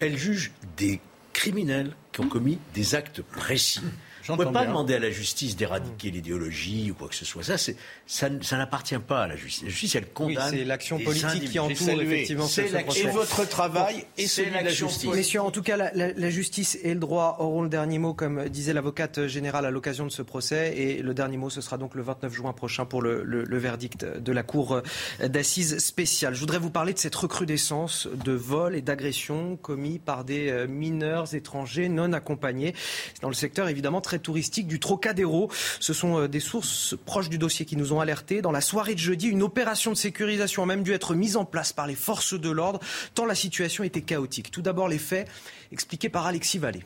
elle juge des criminels qui ont commis des actes précis. On ne peut pas demander à la justice d'éradiquer l'idéologie ou quoi que ce soit. Ça, ça, ça n'appartient pas à la justice. La justice, elle condamne. c'est l'action politique qui entoure effectivement ce, procès. Et votre travail et celui de la justice. Messieurs, en tout cas, la, justice et le droit auront le dernier mot, comme disait l'avocate générale à l'occasion de ce procès. Et le dernier mot, ce sera donc le 29 juin prochain pour le, le verdict de la Cour d'assises spéciale. Je voudrais vous parler de cette recrudescence de vols et d'agressions commis par des mineurs étrangers non accompagnés. Dans le secteur, évidemment, très touristique du Trocadéro. Ce sont euh, des sources proches du dossier qui nous ont alertés. Dans la soirée de jeudi, une opération de sécurisation a même dû être mise en place par les forces de l'ordre, tant la situation était chaotique. Tout d'abord, les faits expliqués par Alexis Vallée.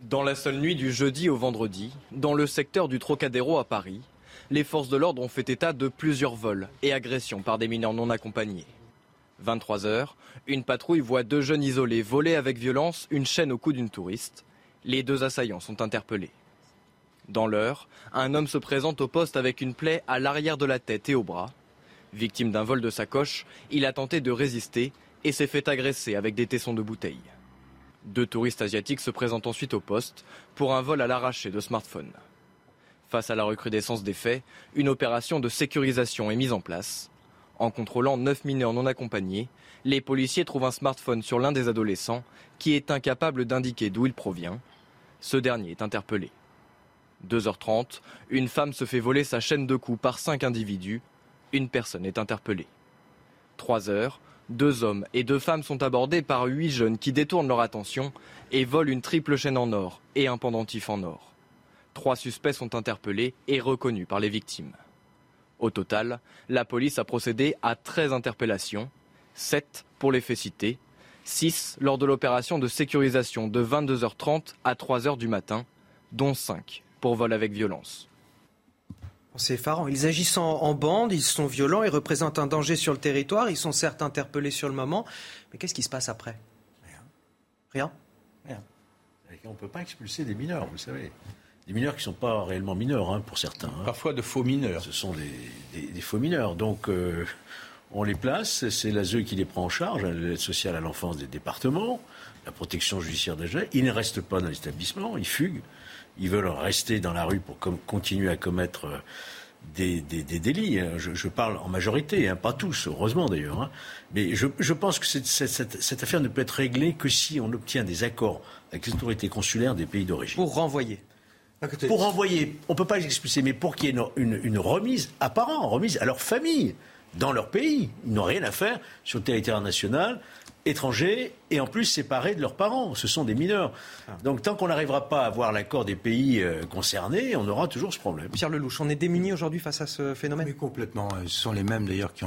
Dans la seule nuit du jeudi au vendredi, dans le secteur du Trocadéro à Paris, les forces de l'ordre ont fait état de plusieurs vols et agressions par des mineurs non accompagnés. 23 heures, une patrouille voit deux jeunes isolés voler avec violence une chaîne au cou d'une touriste. Les deux assaillants sont interpellés. Dans l'heure, un homme se présente au poste avec une plaie à l'arrière de la tête et au bras. Victime d'un vol de sacoche, il a tenté de résister et s'est fait agresser avec des tessons de bouteille. Deux touristes asiatiques se présentent ensuite au poste pour un vol à l'arraché de smartphones. Face à la recrudescence des faits, une opération de sécurisation est mise en place. En contrôlant neuf mineurs non accompagnés, les policiers trouvent un smartphone sur l'un des adolescents qui est incapable d'indiquer d'où il provient. Ce dernier est interpellé. 2h30, une femme se fait voler sa chaîne de coups par cinq individus. Une personne est interpellée. 3 heures, deux hommes et deux femmes sont abordés par huit jeunes qui détournent leur attention et volent une triple chaîne en or et un pendentif en or. Trois suspects sont interpellés et reconnus par les victimes. Au total, la police a procédé à 13 interpellations, 7 pour les faits cités, 6 lors de l'opération de sécurisation de 22h30 à 3h du matin, dont 5 pour vol avec violence. C'est effarant. Ils agissent en, bande, ils sont violents, ils représentent un danger sur le territoire, ils sont certes interpellés sur le moment, mais qu'est-ce qui se passe après? Rien. Rien. On ne peut pas expulser des mineurs, vous savez. Des mineurs qui ne sont pas réellement mineurs, hein, pour certains. Hein. Parfois de faux mineurs. Ce sont des, faux mineurs. Donc, euh, on les place, c'est la ZEU qui les prend en charge, l'aide sociale à l'enfance des départements, la protection judiciaire des jeunes. Ils ne restent pas dans l'établissement, ils fuguent. Ils veulent rester dans la rue pour continuer à commettre euh, des, délits. Hein. Je, parle en majorité, hein, pas tous, heureusement d'ailleurs. Hein. Mais je, pense que cette, affaire ne peut être réglée que si on obtient des accords avec les autorités consulaires des pays d'origine. Pour renvoyer Pour envoyer, on ne peut pas les expulser, mais pour qu'il y ait une, une, remise à parents, remise à leur famille, dans leur pays. Ils n'ont rien à faire sur le territoire national étrangers et en plus séparés de leurs parents. Ce sont des mineurs. Ah. Donc tant qu'on n'arrivera pas à avoir l'accord des pays euh, concernés, on aura toujours ce problème. Pierre Lelouch, on est démunis aujourd'hui face à ce phénomène? Mais complètement. Ce sont les mêmes d'ailleurs qui,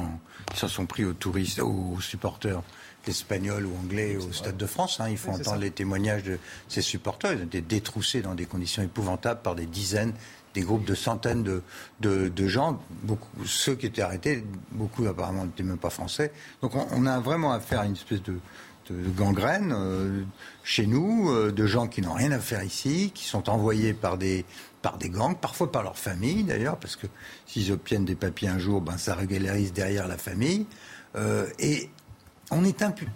s'en sont pris aux touristes, aux supporters espagnols ou anglais au Stade de France. Hein. Il faut entendre les témoignages de ces supporters. Ils ont été détroussés dans des conditions épouvantables par des dizaines, des groupes de centaines de, de, gens, beaucoup, ceux qui étaient arrêtés, beaucoup apparemment n'étaient même pas français. Donc on, a vraiment affaire à une espèce de, gangrène euh, chez nous, euh, de gens qui n'ont rien à faire ici, qui sont envoyés par des, par des gangs, parfois par leur famille d'ailleurs, parce que s'ils obtiennent des papiers un jour, ben, ça régularise derrière la famille. Euh, et on est impu.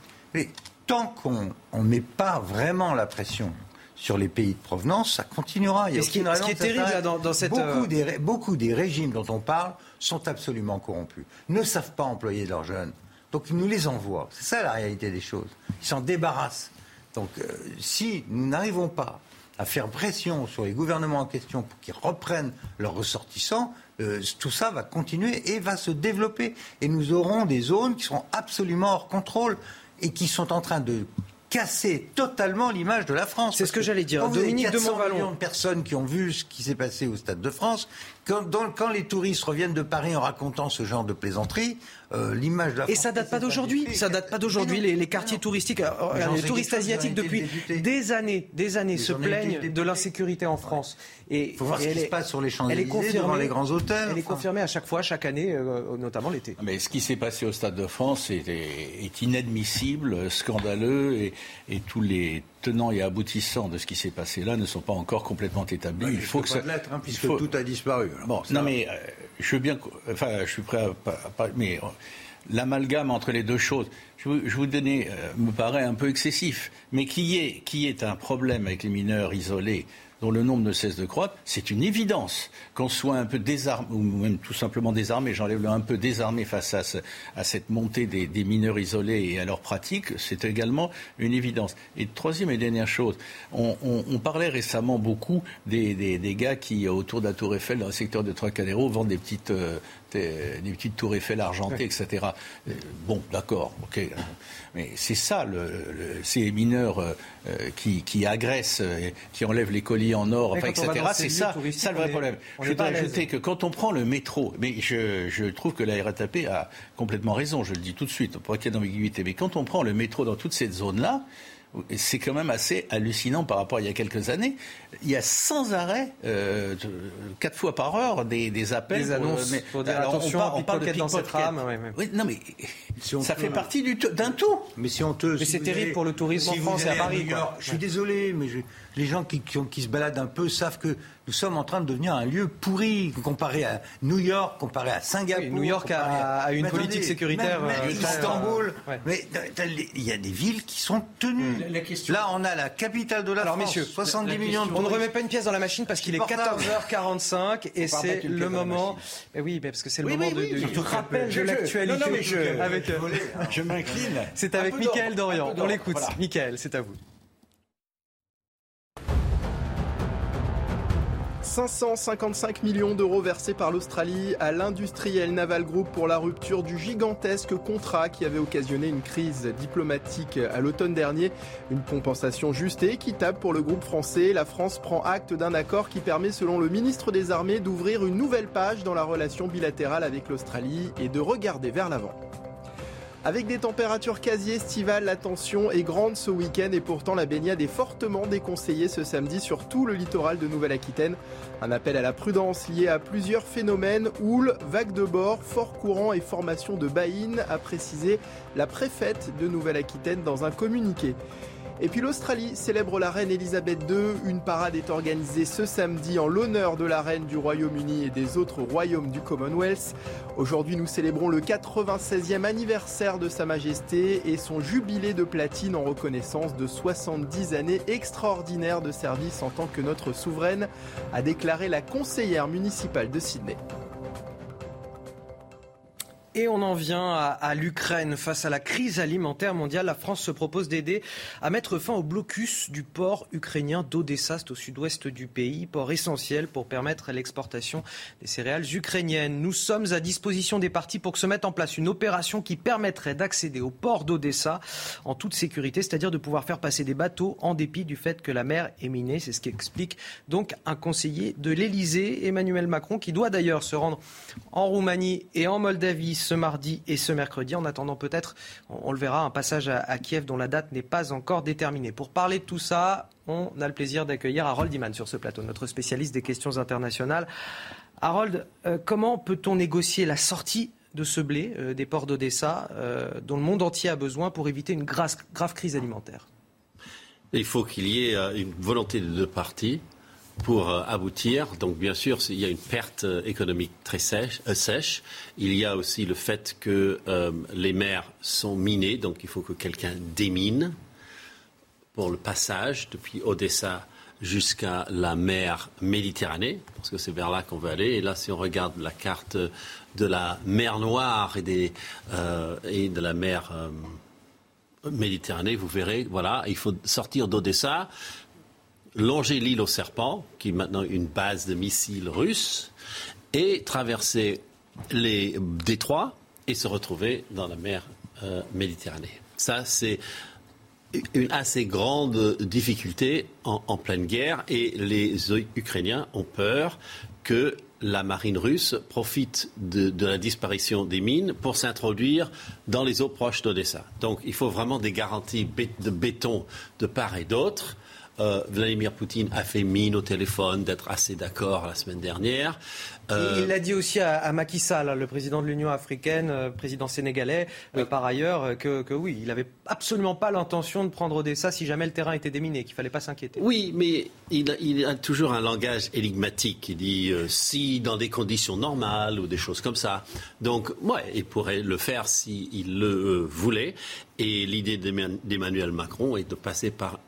tant qu'on ne met pas vraiment la pression sur les pays de provenance, ça continuera. Il y a ce, qui, est terrible dans, cette... Beaucoup, euh, des, beaucoup des régimes dont on parle sont absolument corrompus, ne savent pas employer leurs jeunes. Donc ils nous les envoient. C'est ça la réalité des choses. Ils s'en débarrassent. Donc euh, si nous n'arrivons pas à faire pression sur les gouvernements en question pour qu'ils reprennent leurs ressortissants, euh, tout ça va continuer et va se développer. Et nous aurons des zones qui seront absolument hors contrôle et qui sont en train de casser totalement l'image de la France. C'est ce que j'allais dire. Quand Dominique de Montvalon. millions de personnes qui ont vu ce qui s'est passé au Stade de France, quand, quand, les touristes reviennent de Paris en racontant ce genre de plaisanterie, euh, l'image de la Et ça date pas d'aujourd'hui. Ça date pas d'aujourd'hui. Les, quartiers touristiques, euh, les touristes asiatiques depuis des années, des années se plaignent de l'insécurité en France. Et il faut voir ce qui se passe sur les Champs-Élysées, devant les grands hôtels. Elle est confirmée à chaque fois, chaque année, euh, notamment l'été. Mais ce qui s'est passé au Stade de France est, est inadmissible, scandaleux, et, et tous les tenants et aboutissants de ce qui s'est passé là ne sont pas encore complètement établis. il faut que ça. Lettre, hein, puisque tout a disparu. bon, non mais euh, je veux bien, enfin, je suis prêt à, mais euh, l'amalgame entre les deux choses, je vous, je vous donnais, euh, me paraît un peu excessif. Mais qui est, qui est un problème avec les mineurs isolés dont le nombre ne cesse de croître, c'est une évidence. Qu'on soit un peu désarmé, ou même tout simplement désarmé, j'enlève le un peu désarmé face à, à cette montée des, mineurs isolés et à leurs pratiques, c'est également une évidence. Et troisième et dernière chose, on, parlait récemment beaucoup des, des, gars qui, autour de la Tour Eiffel, dans le secteur de Trocadéro, vendent des petites, euh, des, petites tours Eiffel argentées, etc. Euh, bon, d'accord, ok. Mais c'est ça, le, ces mineurs euh, qui, qui, agressent, qui enlèvent les colis en or, etc. C'est ça, ça le vrai problème. Je voudrais ajouter que quand on prend le métro, mais je, je trouve que la RATP a complètement raison, je le dis tout de suite, pour qu'il y ait d'ambiguïté, mais quand on prend le métro dans toute cette zone-là, c'est quand même assez hallucinant par rapport à il y a quelques années. Il y a sans arrêt, euh, quatre fois par heure, des, des appels. Des annonces mais, pour dire attention, on, parle, de dans cette rame. Oui, non, mais ça fait partie d'un tout. Mais c'est honteux. Mais c'est terrible pour le tourisme en France et à Paris. Je suis désolé, mais les gens qui, qui, se baladent un peu savent que nous sommes en train de devenir un lieu pourri comparé à New York, comparé à Singapour. New York a, une politique sécuritaire. Même, euh, Istanbul. Mais il y a des villes qui sont tenues. Là, on a la capitale de la Alors, France. Messieurs, 70 millions de On ne remet pas une pièce dans la machine parce qu'il est 14h45 et c'est le moment. Mais oui, parce que c'est le moment de, rappel de l'actualité. Je, avec, euh, je m'incline. C'est avec Mickaël Dorian. On l'écoute. Mickaël, c'est à vous. 555 millions d'euros versés par l'Australie à l'industriel Naval Group pour la rupture du gigantesque contrat qui avait occasionné une crise diplomatique à l'automne dernier. Une compensation juste et équitable pour le groupe français. La France prend acte d'un accord qui permet, selon le ministre des Armées, d'ouvrir une nouvelle page dans la relation bilatérale avec l'Australie et de regarder vers l'avant. Avec des températures quasi estivales, la tension est grande ce week-end et pourtant la baignade est fortement déconseillée ce samedi sur tout le littoral de Nouvelle-Aquitaine. Un appel à la prudence lié à plusieurs phénomènes, houle, vagues de bord, fort courant et formation de baïnes, a précisé la préfète de Nouvelle-Aquitaine dans un communiqué. Et puis l'Australie célèbre la reine Elisabeth II. Une parade est organisée ce samedi en l'honneur de la reine du Royaume-Uni et des autres royaumes du Commonwealth. Aujourd'hui, nous célébrons le 96e anniversaire de Sa Majesté et son jubilé de platine en reconnaissance de 70 années extraordinaires de service en tant que notre souveraine, a déclaré la conseillère municipale de Sydney. Et on en vient à, l'Ukraine. Face à la crise alimentaire mondiale, la France se propose d'aider à mettre fin au blocus du port ukrainien d'Odessa, au sud-ouest du pays, port essentiel pour permettre l'exportation des céréales ukrainiennes. Nous sommes à disposition des partis pour que se mette en place une opération qui permettrait d'accéder au port d'Odessa en toute sécurité, c'est-à-dire de pouvoir faire passer des bateaux en dépit du fait que la mer est minée. C'est ce qui explique donc un conseiller de l'Elysée, Emmanuel Macron, qui doit d'ailleurs se rendre en Roumanie et en Moldavie ce mardi et ce mercredi. En attendant peut-être, on, le verra, un passage à, Kiev dont la date n'est pas encore déterminée. Pour parler de tout ça, on a le plaisir d'accueillir Harold Iman sur ce plateau, notre spécialiste des questions internationales. Harold, euh, comment peut-on négocier la sortie de ce blé euh, des ports d'Odessa euh, dont le monde entier a besoin pour éviter une grave crise alimentaire? Il faut qu'il y ait une volonté de deux parties pour euh, aboutir. Donc bien sûr, il y a une perte euh, économique très sèche. Euh, sèche. Il y a aussi le fait que les mers sont minées, donc il faut que quelqu'un démine pour le passage depuis Odessa jusqu'à la mer Méditerranée, parce que c'est vers là qu'on veut aller. Et là, si on regarde la carte de la mer Noire et de la mer Méditerranée, vous verrez, voilà, il faut sortir d'Odessa, longer l'île aux serpents, qui est maintenant une base de missiles russes, et traverser les détroits et se retrouver dans la mer euh, Méditerranée. Ça, c'est une assez grande difficulté en, pleine guerre et les Ukrainiens ont peur que la marine russe profite de, de la disparition des mines pour s'introduire dans les eaux proches d'Odessa. Donc il faut vraiment des garanties de béton de part et d'autre. Euh, Vladimir Poutine a fait mine au téléphone d'être assez d'accord la semaine dernière. Euh, il l'a dit aussi à, Macky Sall, le président de l'Union africaine, euh, président sénégalais, par ailleurs, que, oui, il n'avait absolument pas l'intention de prendre Odessa si jamais le terrain était déminé, qu'il ne fallait pas s'inquiéter. Oui, mais il a, toujours un langage énigmatique. Il dit si dans des conditions normales ou des choses comme ça. Donc, ouais, il pourrait le faire s'il le voulait. Et l'idée d'Emmanuel Macron est de passer par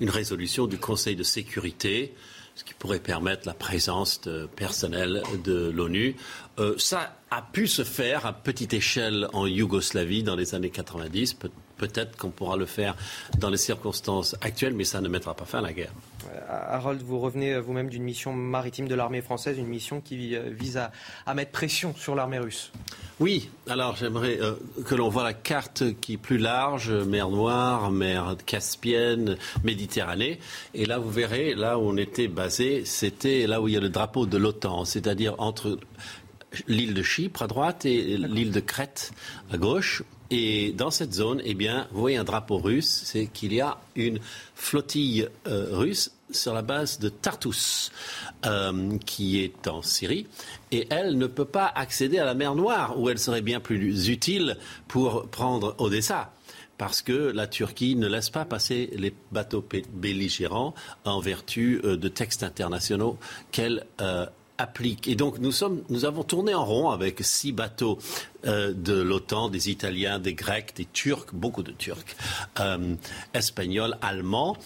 une résolution du Conseil de sécurité, ce qui pourrait permettre la présence de personnel de l'ONU. Euh, ça a pu se faire à petite échelle en Yougoslavie dans les années 90. Peut-être qu'on pourra le faire dans les circonstances actuelles, mais ça ne mettra pas fin à la guerre. Euh, Harold, vous revenez euh, vous-même d'une mission maritime de l'armée française, une mission qui euh, vise à, mettre pression sur l'armée russe. Oui, alors j'aimerais que l'on voit la carte qui est plus large, mer Noire, mer Caspienne, Méditerranée. Et là, vous verrez, là où on était basé, c'était là où il y a le drapeau de l'OTAN, c'est-à-dire entre l'île de Chypre à droite et l'île de Crète à gauche. Et dans cette zone, eh bien, vous voyez un drapeau russe, c'est qu'il y a une flottille euh, russe sur la base de Tartus, euh, qui est en Syrie, et elle ne peut pas accéder à la mer Noire, où elle serait bien plus utile pour prendre Odessa parce que la Turquie ne laisse pas passer les bateaux belligérants en vertu euh, de textes internationaux qu'elle applique. Et donc nous, sommes, nous avons tourné en rond avec six bateaux euh, de l'OTAN, des Italiens, des Grecs, des Turcs, beaucoup de Turcs, euh, Espagnols, Allemands.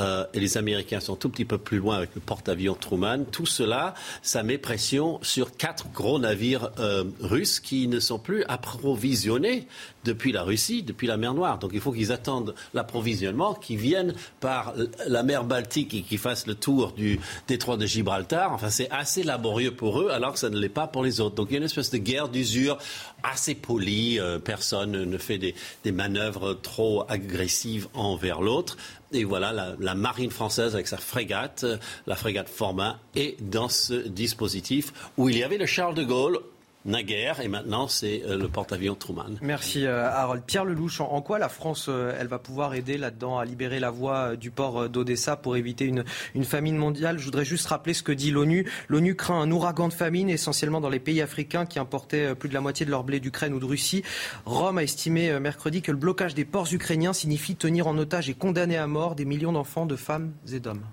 Euh, et les Américains sont tout petit peu plus loin avec le porte-avions Truman. Tout cela, ça met pression sur quatre gros navires euh, russes qui ne sont plus approvisionnés depuis la Russie, depuis la mer Noire. Donc il faut qu'ils attendent l'approvisionnement, qu'ils viennent par la mer Baltique et qu'ils fassent le tour du détroit de Gibraltar. Enfin, c'est assez laborieux pour eux, alors que ça ne l'est pas pour les autres. Donc il y a une espèce de guerre d'usure assez polie. Euh, personne ne fait des, des manœuvres trop agressives envers l'autre. Et voilà, la, marine française avec sa frégate, la frégate Format, est dans ce dispositif où il y avait le Charles de Gaulle naguère et maintenant c'est euh, le porte-avions Truman. Merci euh, Harold. Pierre Lelouch, en, quoi la France euh, elle va pouvoir aider là-dedans à libérer la voie du port d'Odessa pour éviter une, une, famine mondiale? Je voudrais juste rappeler ce que dit l'ONU. L'ONU craint un ouragan de famine essentiellement dans les pays africains qui importaient plus de la moitié de leur blé d'Ukraine ou de Russie. Rome a estimé mercredi que le blocage des ports ukrainiens signifie tenir en otage et condamner à mort des millions d'enfants, de femmes et d'hommes.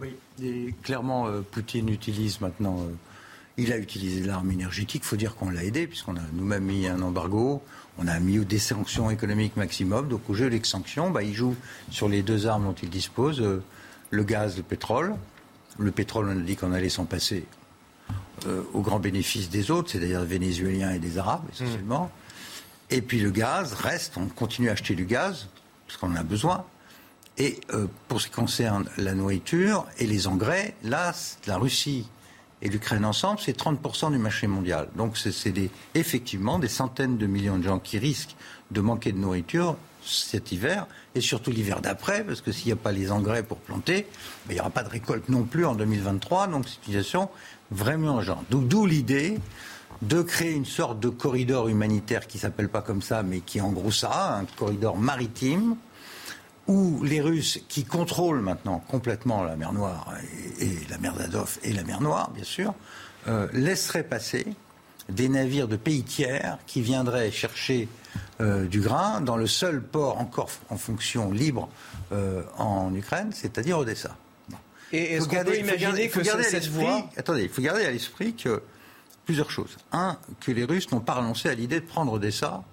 Oui, et clairement, Poutine utilise maintenant il a utilisé l'arme énergétique. Il faut dire qu'on l'a aidé, puisqu'on a nous-mêmes mis un embargo. On a mis des sanctions économiques maximum. Donc, au jeu des sanctions, bah, il joue sur les deux armes dont il dispose euh, le gaz, le pétrole. Le pétrole, on a dit qu'on allait s'en passer. euh, au grand bénéfice des autres, c'est-à-dire des Vénézuéliens et des Arabes essentiellement. Mmh. Et puis le gaz reste, on continue à acheter du gaz, parce qu'on en a besoin. Et euh, pour ce qui concerne la nourriture et les engrais, là, la Russie et l'Ukraine ensemble, c'est 30% du marché mondial. Donc c'est effectivement des centaines de millions de gens qui risquent de manquer de nourriture cet hiver et surtout l'hiver d'après, parce que s'il n'y a pas les engrais pour planter, ben, il n'y aura pas de récolte non plus en 2023. Donc c'est une situation vraiment urgente. D'où l'idée de créer une sorte de corridor humanitaire qui s'appelle pas comme ça, mais qui est en gros ça, un corridor maritime où les Russes, qui contrôlent maintenant complètement la mer Noire et, la mer d'Azov et la mer Noire, bien sûr, euh, laisseraient passer des navires de pays tiers qui viendraient chercher euh, du grain dans le seul port encore en fonction libre euh, en Ukraine, c'est-à-dire Odessa. Et est-ce qu'on peut imaginer que cette voie... Attendez, il faut garder à l'esprit que plusieurs choses. Un, que les Russes n'ont pas renoncé à l'idée de prendre Odessa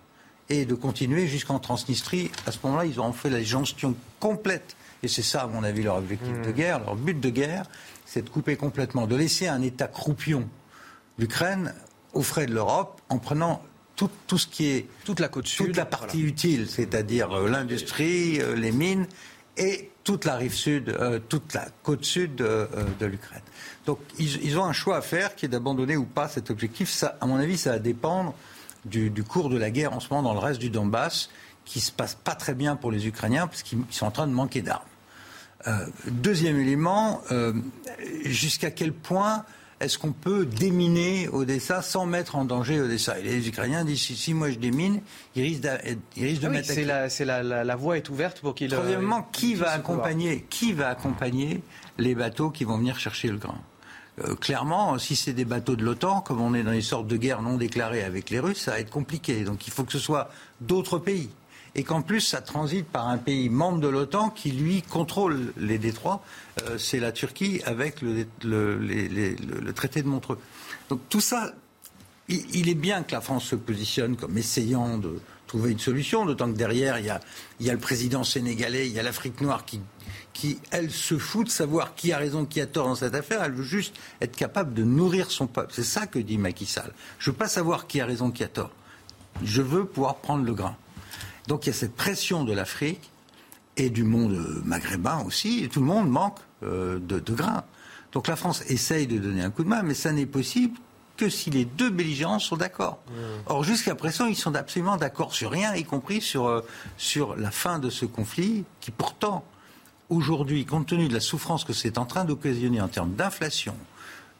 et de continuer jusqu'en Transnistrie. À ce moment-là, ils auront fait la gestion complète. Et c'est ça, à mon avis, leur objectif de hmm. guerre. Leur but de guerre, c'est de couper complètement, de laisser un État croupion l'Ukraine aux frais de l'Europe en prenant tout, tout, ce qui est toute la côte sud, toute la partie utile, c'est-à-dire euh, l'industrie, euh, les mines et toute la rive sud, euh, toute la côte sud de, l'Ukraine. Donc ils, ils, ont un choix à faire qui est d'abandonner ou pas cet objectif. Ça, à mon avis, ça va dépendre du, cours de la guerre en ce moment dans le reste du Donbass, qui se passe pas très bien pour les Ukrainiens, parce qu'ils sont en train de manquer d'armes. Euh, deuxième élément, euh, jusqu'à quel point est-ce qu'on peut déminer Odessa sans mettre en danger Odessa? Et les Ukrainiens disent si, moi je démine, ils risquent de, ils de mettre. C'est la, la, la, voie est ouverte pour qu'ils. Troisièmement, euh, qui va accompagner Qui va accompagner les bateaux qui vont venir chercher le grain? Euh, clairement, si c'est des bateaux de l'OTAN, comme on est dans des sortes de guerres non déclarées avec les Russes, ça va être compliqué. Donc il faut que ce soit d'autres pays. Et qu'en plus, ça transite par un pays membre de l'OTAN qui, lui, contrôle les détroits. Euh, c'est la Turquie avec le, le, traité de Montreux. Donc tout ça, il, est bien que la France se positionne comme essayant de trouver une solution, d'autant que derrière, il y, a, le président sénégalais, il y a l'Afrique noire qui qui, elle, se fout de savoir qui a raison, qui a tort dans cette affaire. Elle veut juste être capable de nourrir son peuple. C'est ça que dit Macky Sall. Je veux pas savoir qui a raison, qui a tort. Je veux pouvoir prendre le grain. Donc il y a cette pression de l'Afrique et du monde maghrébin aussi. Et tout le monde manque euh, de, de grain. Donc la France essaye de donner un coup de main, mais ça n'est possible que si les deux belligérants sont d'accord. Mmh. Or, jusqu'à présent, ils sont absolument d'accord sur rien, y compris sur, euh, sur la fin de ce conflit, qui pourtant aujourd'hui, compte tenu de la souffrance que c'est en train d'occasionner en termes d'inflation,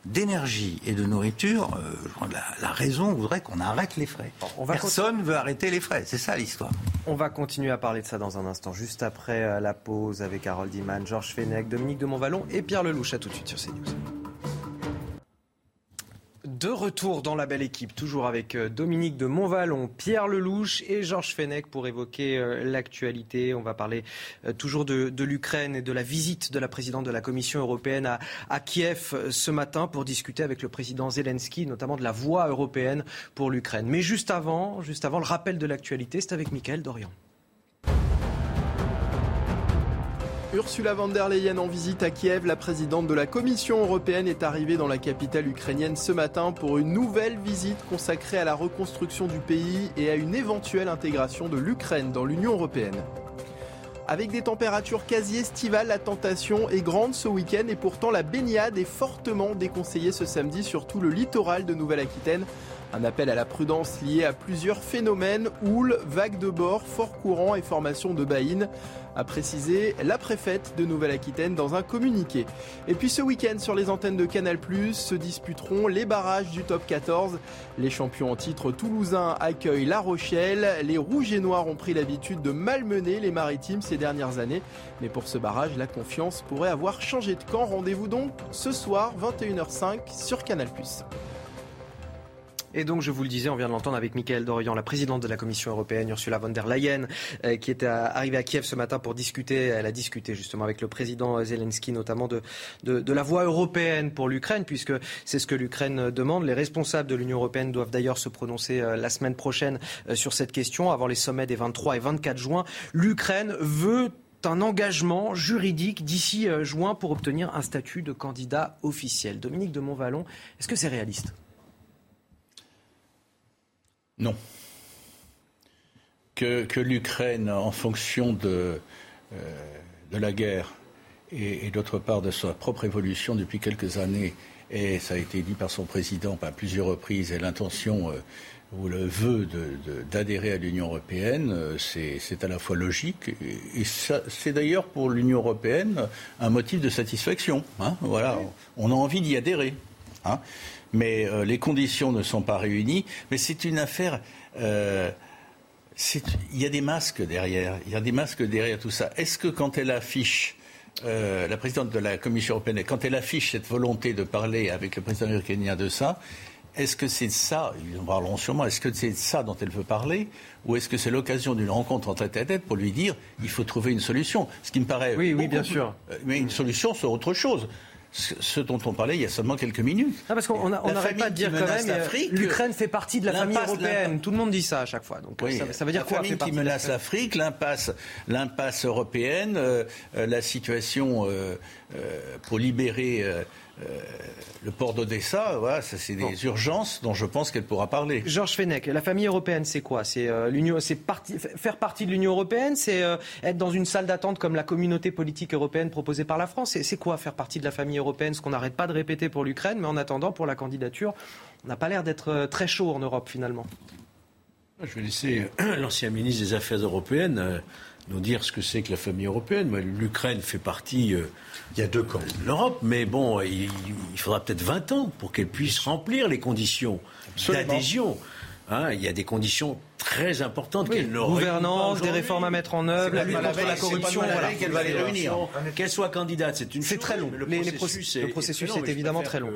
d'énergie et de nourriture, euh, la, raison voudrait qu'on arrête les frais. Personne ne veut arrêter les frais, c'est ça l'histoire. On va continuer à parler de ça dans un instant, juste après euh, la pause avec Harold Iman, Georges Fenech, Dominique de Montvalon et Pierre Lelouch. À tout de suite sur CNews. De retour dans la belle équipe, toujours avec euh, Dominique de Montvalon, Pierre Lelouch et Georges Fenech pour évoquer euh, l'actualité. On va parler euh, toujours de, l'Ukraine et de la visite de la présidente de la Commission européenne à, Kiev ce matin pour discuter avec le président Zelensky, notamment de la voie européenne pour l'Ukraine. Mais juste avant, juste avant le rappel de l'actualité, c'est avec Michael Dorian. Ursula von der Leyen en visite à Kiev, la présidente de la Commission européenne est arrivée dans la capitale ukrainienne ce matin pour une nouvelle visite consacrée à la reconstruction du pays et à une éventuelle intégration de l'Ukraine dans l'Union européenne. Avec des températures quasi estivales, la tentation est grande ce week-end et pourtant la baignade est fortement déconseillée ce samedi sur tout le littoral de Nouvelle-Aquitaine. Un appel à la prudence lié à plusieurs phénomènes, houle, vagues de bord, fort courant et formation de baïnes, a précisé la préfète de Nouvelle-Aquitaine dans un communiqué. Et puis ce week-end sur les antennes de Canal+, se disputeront les barrages du top 14. Les champions en titre toulousains accueillent La Rochelle. Les Rouges et Noirs ont pris l'habitude de malmener les Maritimes ces dernières années. Mais pour ce barrage, la confiance pourrait avoir changé de camp. Rendez-vous donc ce soir 21h05 sur Canal+. Et donc, je vous le disais, on vient de l'entendre avec Michael Dorian, la présidente de la Commission européenne, Ursula von der Leyen, euh, qui était arrivée à Kiev ce matin pour discuter. Elle a discuté justement avec le président Zelensky, notamment de, la voie européenne pour l'Ukraine, puisque c'est ce que l'Ukraine demande. Les responsables de l'Union européenne doivent d'ailleurs se prononcer euh, la semaine prochaine euh, sur cette question, avant les sommets des 23 et 24 juin. L'Ukraine veut un engagement juridique d'ici juin pour obtenir un statut de candidat officiel. Dominique de Montvalon, est-ce que c'est réaliste? Non. Que, l'Ukraine, en fonction de, de la guerre et, d'autre part de sa propre évolution depuis quelques années, et ça a été dit par son président à plusieurs reprises, et l'intention ou le vœu d'adhérer à l'Union européenne, euh, c'est à la fois logique et, c'est d'ailleurs pour l'Union européenne un motif de satisfaction. Hein. on a envie d'y adhérer. Hein. Mais euh, les conditions ne sont pas réunies. Mais c'est une affaire. Euh, il y a des masques derrière. Il y a des masques derrière tout ça. Est-ce que quand elle affiche la présidente de la Commission européenne, quand elle affiche cette volonté de parler avec le président américain de ça, est-ce que c'est ça, ils en parleront sûrement, est-ce que c'est ça dont elle veut parler? Ou est-ce que c'est l'occasion d'une rencontre en tête à tête pour lui dire il faut trouver une solution? Ce qui me paraît. Oui, oui, bien sûr. Euh, mais une solution sur autre chose ce dont on parlait il y a seulement quelques minutes. Ah, parce qu'on n'arrête pas de dire quand même l'Ukraine fait partie de la famille européenne. Tout le monde dit ça à chaque fois. Donc ça, veut dire la famille qui menace l'Afrique, l'impasse, l'impasse européenne, euh, euh, la situation pour libérer euh, le port d'Odessa, voilà, ça c'est des urgences dont je pense qu'elle pourra parler. Georges Fenech, la famille européenne, c'est quoi? C'est euh, l'union, c'est faire partie de l'Union européenne, c'est euh, être dans une salle d'attente comme la communauté politique européenne proposée par la France? C'est quoi faire partie de la famille européenne? Ce qu'on n'arrête pas de répéter pour l'Ukraine, mais en attendant pour la candidature, on n'a pas l'air d'être très chaud en Europe finalement. Je vais laisser l'ancien ministre des Affaires européennes nous dire ce que c'est que la famille européenne. L'Ukraine fait partie. Euh, il y a deux camps. De l'Europe, mais bon, il, faudra peut-être 20 ans pour qu'elle puisse remplir les conditions d'adhésion. Hein, il y a des conditions très importantes qu'elle Gouvernance, des réformes à mettre en œuvre, la lutte contre la corruption, voilà. qu'elle va les réunir. Qu'elle soit candidate, c'est une C'est très long. Le processus, le processus est, évidemment très long.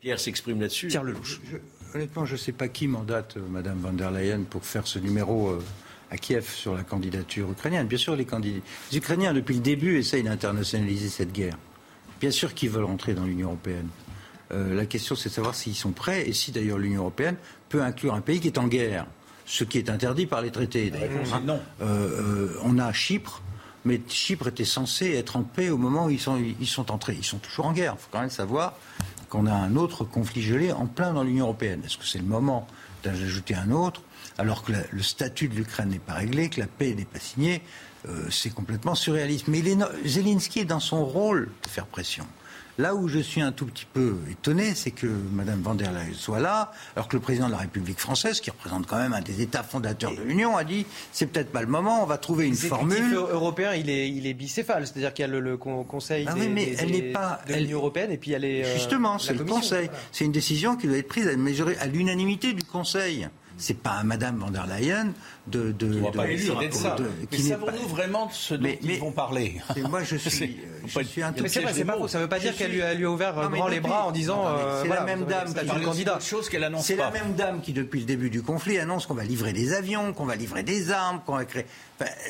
Pierre s'exprime là-dessus. Pierre Lelouch. Honnêtement, je ne sais pas qui mandate euh, Madame van der Leyen pour faire ce numéro. Euh, à Kiev sur la candidature ukrainienne. Bien sûr, les, les Ukrainiens, depuis le début, essayent d'internationaliser cette guerre. Bien sûr qu'ils veulent rentrer dans l'Union européenne. Euh, la question, c'est de savoir s'ils sont prêts et si d'ailleurs l'Union européenne peut inclure un pays qui est en guerre, ce qui est interdit par les traités. non. On a Chypre, mais Chypre était censé être en paix au moment où ils sont, ils sont entrés. Ils sont toujours en guerre. Il faut quand même savoir qu'on a un autre conflit gelé en plein dans l'Union européenne. Est-ce que c'est le moment d'ajouter un autre alors que le statut de l'Ukraine n'est pas réglé, que la paix n'est pas signée, euh, c'est complètement surréaliste. Mais Zelensky est dans son rôle de faire pression. Là où je suis un tout petit peu étonné, c'est que Mme van der Leyen soit là, alors que le président de la République française, qui représente quand même un des États fondateurs de l'Union, a dit c'est peut-être pas le moment, on va trouver une formule. européen, il est, il est bicéphale, c'est-à-dire qu'il y a le, Conseil ah des, mais elle n'est pas, de l'Union européenne et puis elle est. Justement, c'est le Conseil. C'est une décision qui doit être prise à, à l'unanimité du Conseil c'est pas à Madame van der Leyen de. de, de, pas de, ça. mais savons-nous vraiment ce dont ils vont parler Moi, je suis, je suis un Mais c'est pas, pas faux. Ça ne veut pas dire qu'elle lui, a, lui a ouvert grand les bras en disant. Euh, c'est la même dame qui candidat. C'est la même dame qui, depuis le début du conflit, annonce qu'on va livrer des avions, qu'on va livrer des armes, qu'on va créer.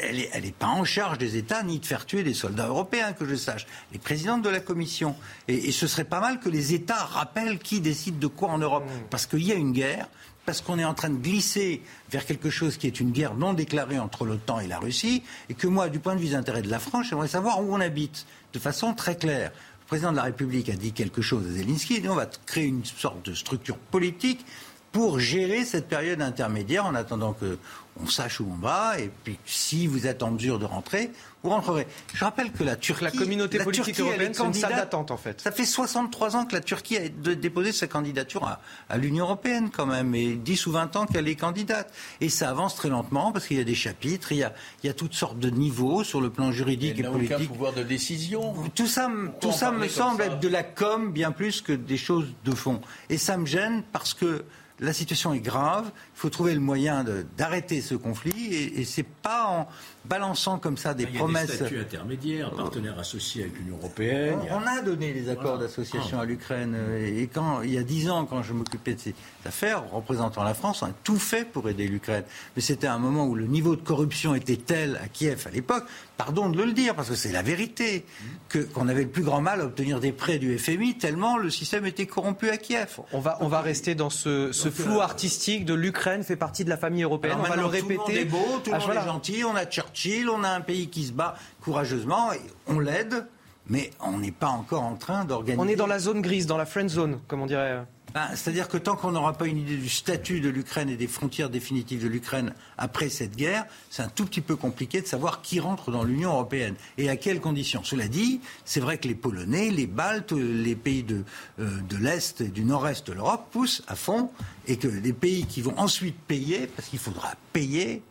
elle n'est est pas en charge des États ni de faire tuer des soldats européens, que je sache. Les présidentes de la Commission. Et, ce serait pas mal que les États rappellent qui décide de quoi en Europe. Hmm. Parce qu'il y a une guerre parce qu'on est en train de glisser vers quelque chose qui est une guerre non déclarée entre l'OTAN et la Russie, et que moi, du point de vue des intérêts de la France, j'aimerais savoir où on habite, de façon très claire. Le président de la République a dit quelque chose à Zelensky, et on va créer une sorte de structure politique pour gérer cette période intermédiaire en attendant que on sache où on va, et puis si vous êtes en mesure de rentrer, vous rentrerez. Je rappelle que la Turquie... La communauté politique européenne, c'est une salle d'attente en fait. Ça fait 63 ans que la Turquie a déposé sa candidature à, l'Union européenne quand même, et 10 ou 20 ans qu'elle est candidate. Et ça avance très lentement parce qu'il y a des chapitres, il y a, il y a toutes sortes de niveaux sur le plan juridique et politique. Aucun pouvoir de décision. Tout ça, tout ça me semble être de la com bien plus que des choses de fond. Et ça me gêne parce que la situation est grave, il faut trouver le moyen d'arrêter ce conflit et, c'est pas en balançant comme ça des promesses. Il y a des statuts intermédiaires, partenaires associés avec l'Union européenne. On, a... donné des accords d'association à l'Ukraine et quand il y a dix ans, quand je m'occupais de ces affaires, représentant la France, on a tout fait pour aider l'Ukraine. Mais c'était un moment où le niveau de corruption était tel à Kiev à l'époque, pardon de le dire parce que c'est la vérité, que qu'on avait le plus grand mal à obtenir des prêts du FMI tellement le système était corrompu à Kiev. On va on va rester dans ce, flou artistique de l'Ukraine fait partie de la famille européenne. on va le répéter. Tout le monde est beau, tout le ah, monde est gentil. On a Churchill, on a un pays qui se bat courageusement, et on l'aide, mais on n'est pas encore en train d'organiser. On est dans la zone grise, dans la friend zone, comme on dirait. Ben, c'est-à-dire que tant qu'on n'aura pas une idée du statut de l'Ukraine et des frontières définitives de l'Ukraine après cette guerre, c'est un tout petit peu compliqué de savoir qui rentre dans l'Union européenne et à quelles conditions? Cela dit, c'est vrai que les Polonais, les Baltes, les pays de, euh, de l'Est et du Nord-Est de l'Europe poussent à fond et que les pays qui vont ensuite payer, parce qu'il faudra payer,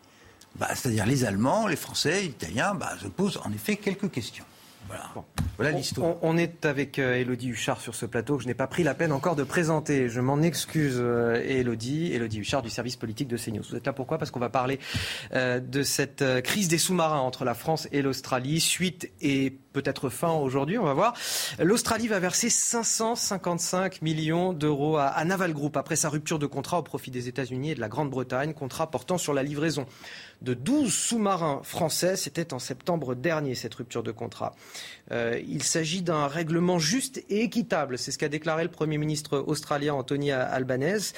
bah, c'est-à-dire les Allemands, les Français, les Italiens, bah, se posent en effet quelques questions. Voilà, l'histoire. On, est avec euh, Elodie Huchard sur ce plateau que je n'ai pas pris la peine encore de présenter. Je m'en excuse, euh, Elodie. Elodie Huchard du service politique de CNews. Vous êtes là pourquoi? Parce qu'on va parler euh, de cette crise des sous-marins entre la France et l'Australie. Suite et peut-être fin aujourd'hui, on va voir. L'Australie va verser 555 millions d'euros à, à Naval Group après sa rupture de contrat au profit des États-Unis et de la Grande-Bretagne, contrat portant sur la livraison de 12 sous-marins français. C'était en septembre dernier, cette rupture de contrat. Euh, il s'agit d'un règlement juste et équitable. C'est ce qu'a déclaré le Premier ministre australien Anthony Albanese.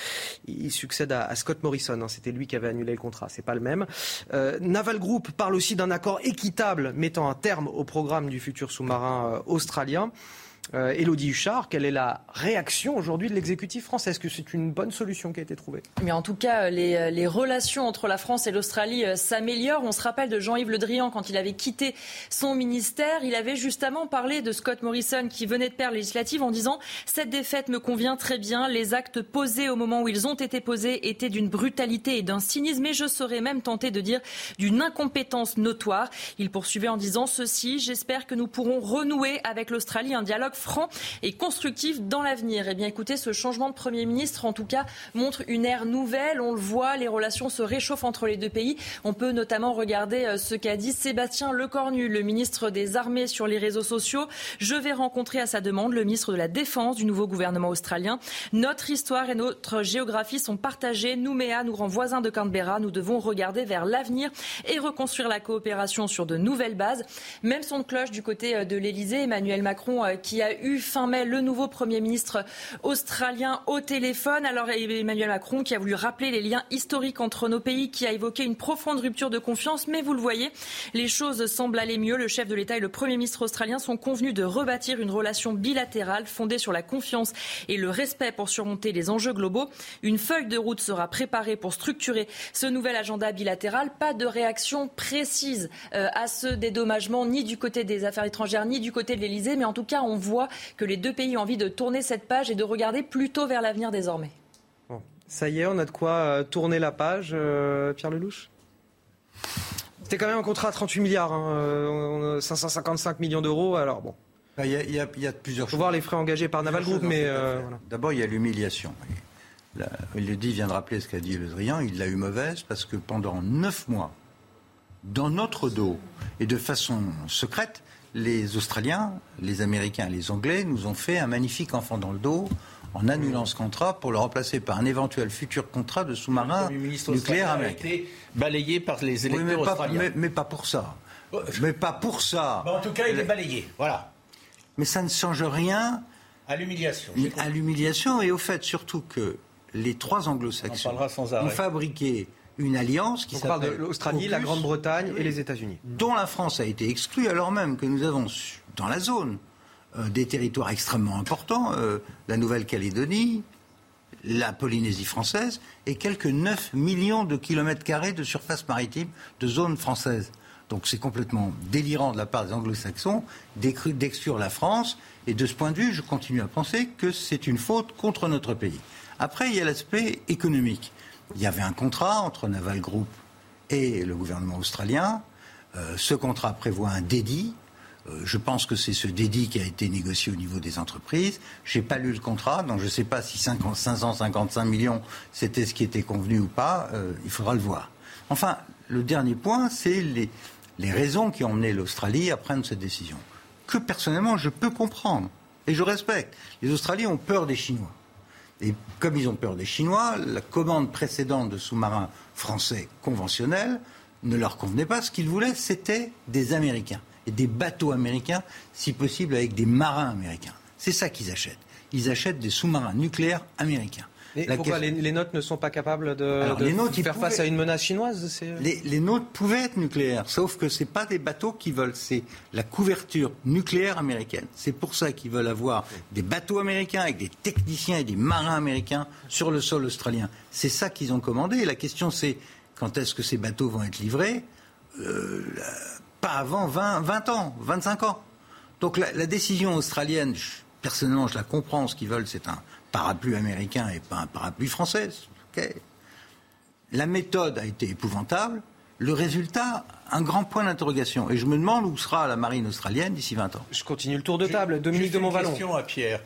Il succède à, Scott Morrison. Hein. C'était lui qui avait annulé le contrat. C'est pas le même. Euh, Naval Group parle aussi d'un accord équitable mettant un terme au programme du futur sous-marin euh, australien. Euh, Élodie Huchard, quelle est la réaction aujourd'hui de l'exécutif français? Est-ce que c'est une bonne solution qui a été trouvée? Mais en tout cas, les, euh, les relations entre la France et l'Australie euh, s'améliorent. On se rappelle de Jean-Yves Le Drian quand il avait quitté son ministère. Il avait justement parlé de Scott Morrison qui venait de perdre législative en disant Cette défaite me convient très bien. Les actes posés au moment où ils ont été posés étaient d'une brutalité et d'un cynisme. Et je serais même tenté de dire d'une incompétence notoire. Il poursuivait en disant Ceci, j'espère que nous pourrons renouer avec l'Australie un dialogue franc et constructif dans l'avenir. Eh bien, écoutez, ce changement de Premier ministre, en tout cas, montre une ère nouvelle. On le voit, les relations se réchauffent entre les deux pays. On peut notamment regarder euh, ce qu'a dit Sébastien Lecornu, le ministre des Armées, sur les réseaux sociaux. Je vais rencontrer à sa demande le ministre de la Défense du nouveau gouvernement australien. Notre histoire et notre géographie sont partagées. Nouméa nous rend voisins de Canberra. Nous devons regarder vers l'avenir et reconstruire la coopération sur de nouvelles bases. Même son de cloche du côté euh, de l'Elysée, Emmanuel Macron, euh, qui a eu fin mai le nouveau Premier ministre australien au téléphone. Alors Emmanuel Macron qui a voulu rappeler les liens historiques entre nos pays, qui a évoqué une profonde rupture de confiance. Mais vous le voyez, les choses semblent aller mieux. Le chef de l'État et le Premier ministre australien sont convenus de rebâtir une relation bilatérale fondée sur la confiance et le respect pour surmonter les enjeux globaux. Une feuille de route sera préparée pour structurer ce nouvel agenda bilatéral. Pas de réaction précise euh, à ce dédommagement, ni du côté des affaires étrangères, ni du côté de l'Élysée. Mais en tout cas, on voit que les deux pays ont envie de tourner cette page et de regarder plutôt vers l'avenir désormais. Ça y est, on a de quoi euh, tourner la page, euh, Pierre Lelouch? C'était quand même un contrat à 38 milliards, 555 hein, euh, millions d'euros, alors bon. Bah, il y, a, plusieurs choses. Il faut voir les frais engagés par Naval Group, mais... D'abord, il y a l'humiliation. Il le dit, vient de rappeler ce qu'a dit Le Drian, il l'a eu mauvaise parce que pendant neuf mois, dans notre dos et de façon secrète, les Australiens, les Américains et les Anglais nous ont fait un magnifique enfant dans le dos en annulant ce contrat pour le remplacer par un éventuel futur contrat de sous-marin nucléaire américain. A été balayé par les électeurs mais pas, australiens. Mais, pas pour ça. Mais pas pour ça. en tout cas, il est balayé. Voilà. Mais ça ne change rien. À l'humiliation. À l'humiliation et au fait surtout que les trois anglo-saxons ont fabriqué une alliance qui s'appelle... parle de l'Australie, la Grande-Bretagne et les États-Unis. Dont la France a été exclue alors même que nous avons dans la zone euh, des territoires extrêmement importants, euh, la Nouvelle-Calédonie, la Polynésie française et quelques 9 millions de kilomètres carrés de surface maritime de zone française. Donc c'est complètement délirant de la part des anglo-saxons d'exclure la France. Et de ce point de vue, je continue à penser que c'est une faute contre notre pays. Après, il y a l'aspect économique. Il y avait un contrat entre Naval Group et le gouvernement australien. Euh, ce contrat prévoit un dédit. Euh, je pense que c'est ce dédit qui a été négocié au niveau des entreprises. Je n'ai pas lu le contrat, donc je ne sais pas si 555 millions c'était ce qui était convenu ou pas. Euh, il faudra le voir. Enfin, le dernier point, c'est les, les raisons qui ont mené l'Australie à prendre cette décision. Que personnellement, je peux comprendre et je respecte. Les Australiens ont peur des Chinois. Et comme ils ont peur des Chinois, la commande précédente de sous-marins français conventionnels ne leur convenait pas. Ce qu'ils voulaient, c'était des Américains. Et des bateaux américains, si possible avec des marins américains. C'est ça qu'ils achètent. Ils achètent des sous-marins nucléaires américains. Et pourquoi les, notes ne sont pas capables de, faire face à une menace chinoise les, les, notes pouvaient être nucléaires, sauf que ce pas des bateaux qui veulent, c'est la couverture nucléaire américaine. C'est pour ça qu'ils veulent avoir des bateaux américains avec des techniciens et des marins américains sur le sol australien. C'est ça qu'ils ont commandé. La question c'est quand est-ce que ces bateaux vont être livrés? Euh, Pas avant 20, 20 ans, 25 ans. Donc la, la décision australienne, personnellement, je la comprends. Ce qu'ils veulent, c'est un parapluie américain et pas un parapluie français. La méthode a été épouvantable. Le résultat, un grand point d'interrogation. Et je me demande où sera la marine australienne d'ici 20 ans. Je continue le tour de table. Dominique de Montvalon. question à Pierre.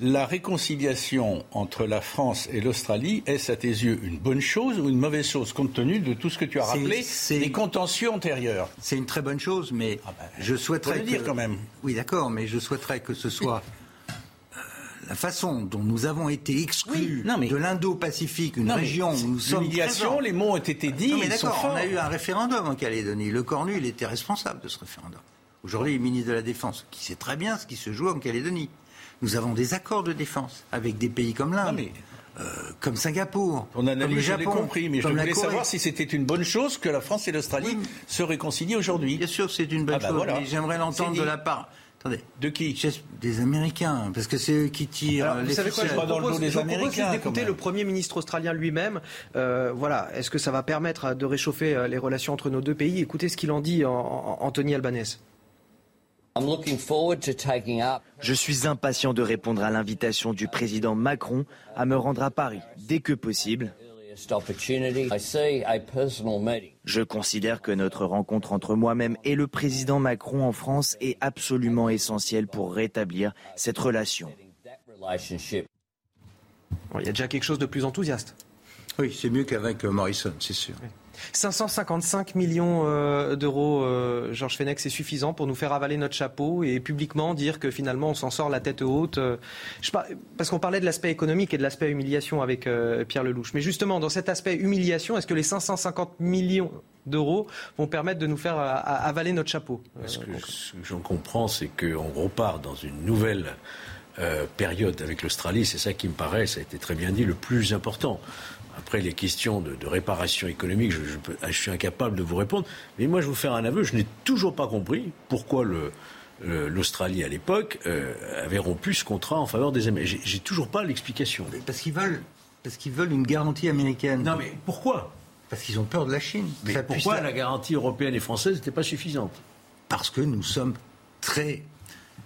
La réconciliation entre la France et l'Australie, est-ce à tes yeux une bonne chose ou une mauvaise chose, compte tenu de tout ce que tu as rappelé, des contentieux antérieurs C'est une très bonne chose, mais ah ben, je souhaiterais. le dire quand même. Oui, d'accord, mais je souhaiterais que ce soit la façon dont nous avons été exclus de l'Indo-Pacifique, une région où nous sommes présents. les mots ont été dits. mais d'accord, on a eu un référendum en Calédonie. Le Cornu, il était responsable de ce référendum. Aujourd'hui, il est ministre de la Défense, qui sait très bien ce qui se joue en Calédonie. Nous avons des accords de défense avec des pays comme l'Inde. Euh, comme Singapour, on comme le Japon, compris, mais je voulais savoir si c'était une bonne chose que la France et l'Australie se réconcilient aujourd'hui. Bien sûr, c'est une bonne ah bah chose, mais j'aimerais l'entendre de la part Attendez. De qui Des Américains, parce que c'est eux qui tirent les Vous savez quoi, je propose, des Américains, d'écouter le Premier ministre australien lui-même. Euh, voilà, est-ce que ça va permettre de réchauffer euh, les relations entre nos deux pays? Écoutez ce qu'il en dit, en, Anthony Albanese. Je suis impatient de répondre à l'invitation du président Macron à me rendre à Paris dès que possible je considère que notre rencontre entre moi-même et le président Macron en France est absolument essentielle pour rétablir cette relation. il y a déjà quelque chose de plus enthousiaste? Oui, c'est mieux qu'avec euh, Morrison, c'est sûr. 555 millions euh, d'euros, euh, Georges Fenech, c'est suffisant pour nous faire avaler notre chapeau et publiquement dire que finalement on s'en sort la tête haute. Euh, parce qu'on parlait de l'aspect économique et de l'aspect humiliation avec Pierre Lelouch. Mais justement, dans cet aspect humiliation, est-ce que les 550 millions d'euros vont permettre de nous faire avaler notre chapeau Ce que j'en comprends, c'est qu'on repart dans une nouvelle période avec l'Australie. C'est ça qui me paraît, ça a été très bien dit, le plus important. Après, les questions de, réparation économique, je, suis incapable de vous répondre. Mais moi, je vais vous faire un aveu. Je n'ai toujours pas compris pourquoi l'Australie à l'époque euh, avait rompu ce contrat en faveur des Américains. J'ai toujours pas l'explication. Parce qu'ils veulent, parce qu'ils veulent une garantie américaine. Non, mais pourquoi? Parce qu'ils ont peur de la Chine. Mais pourquoi la garantie européenne et française n'était pas suffisante? Parce que nous sommes très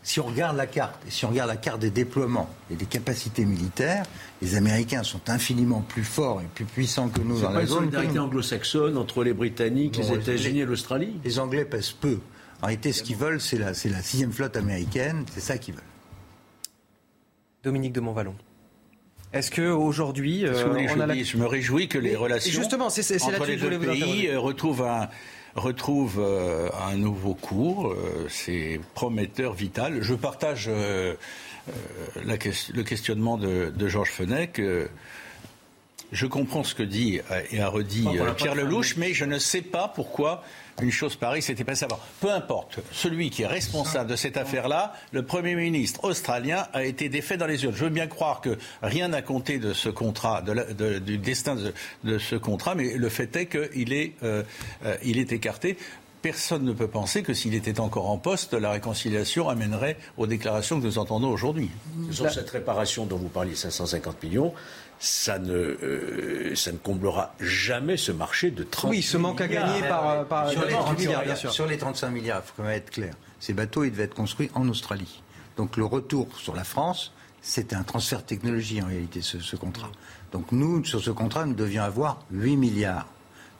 si on regarde la carte, et si on regarde la carte des déploiements et des capacités militaires, les Américains sont infiniment plus forts et plus puissants que nous dans la zone. C'est solidarité anglo-saxonne entre les Britanniques, les États-Unis et l'Australie Les Anglais pèsent peu. En réalité, ce qu'ils veulent, c'est la, la sixième flotte américaine, c'est ça qu'ils veulent. Dominique de Montvalon. Est-ce qu'aujourd'hui, euh, je me réjouis que les relations justement, entre les deux pays euh, retrouvent un, retrouve euh, un nouveau cours. Euh, c'est prometteur, vital. Je partage euh, le questionnement de, Georges Fenech. Je comprends ce que dit et a redit Pierre Lelouch, mais je ne sais pas pourquoi une chose pareille s'était passée avant. Peu importe, celui qui est responsable de cette affaire-là, le Premier ministre australien, a été défait dans les yeux. Je veux bien croire que rien n'a compté de ce contrat, du destin de, ce contrat, mais le fait est qu'il est, euh, euh, il est écarté personne ne peut penser que s'il était encore en poste, la réconciliation amènerait aux déclarations que nous entendons aujourd'hui. Cette réparation dont vous parliez, 550 millions, ça ne, euh, ça ne comblera jamais ce marché de 30 Oui, ce manque à gagner par, par sur, les 35 milliards, bien sûr. sur les 35 milliards, il faut quand même être clair. Ces bateaux, ils devaient être construits en Australie. Donc le retour sur la France, c'était un transfert de technologie en réalité, ce, contrat. Donc nous, sur ce contrat, nous devions avoir 8 milliards.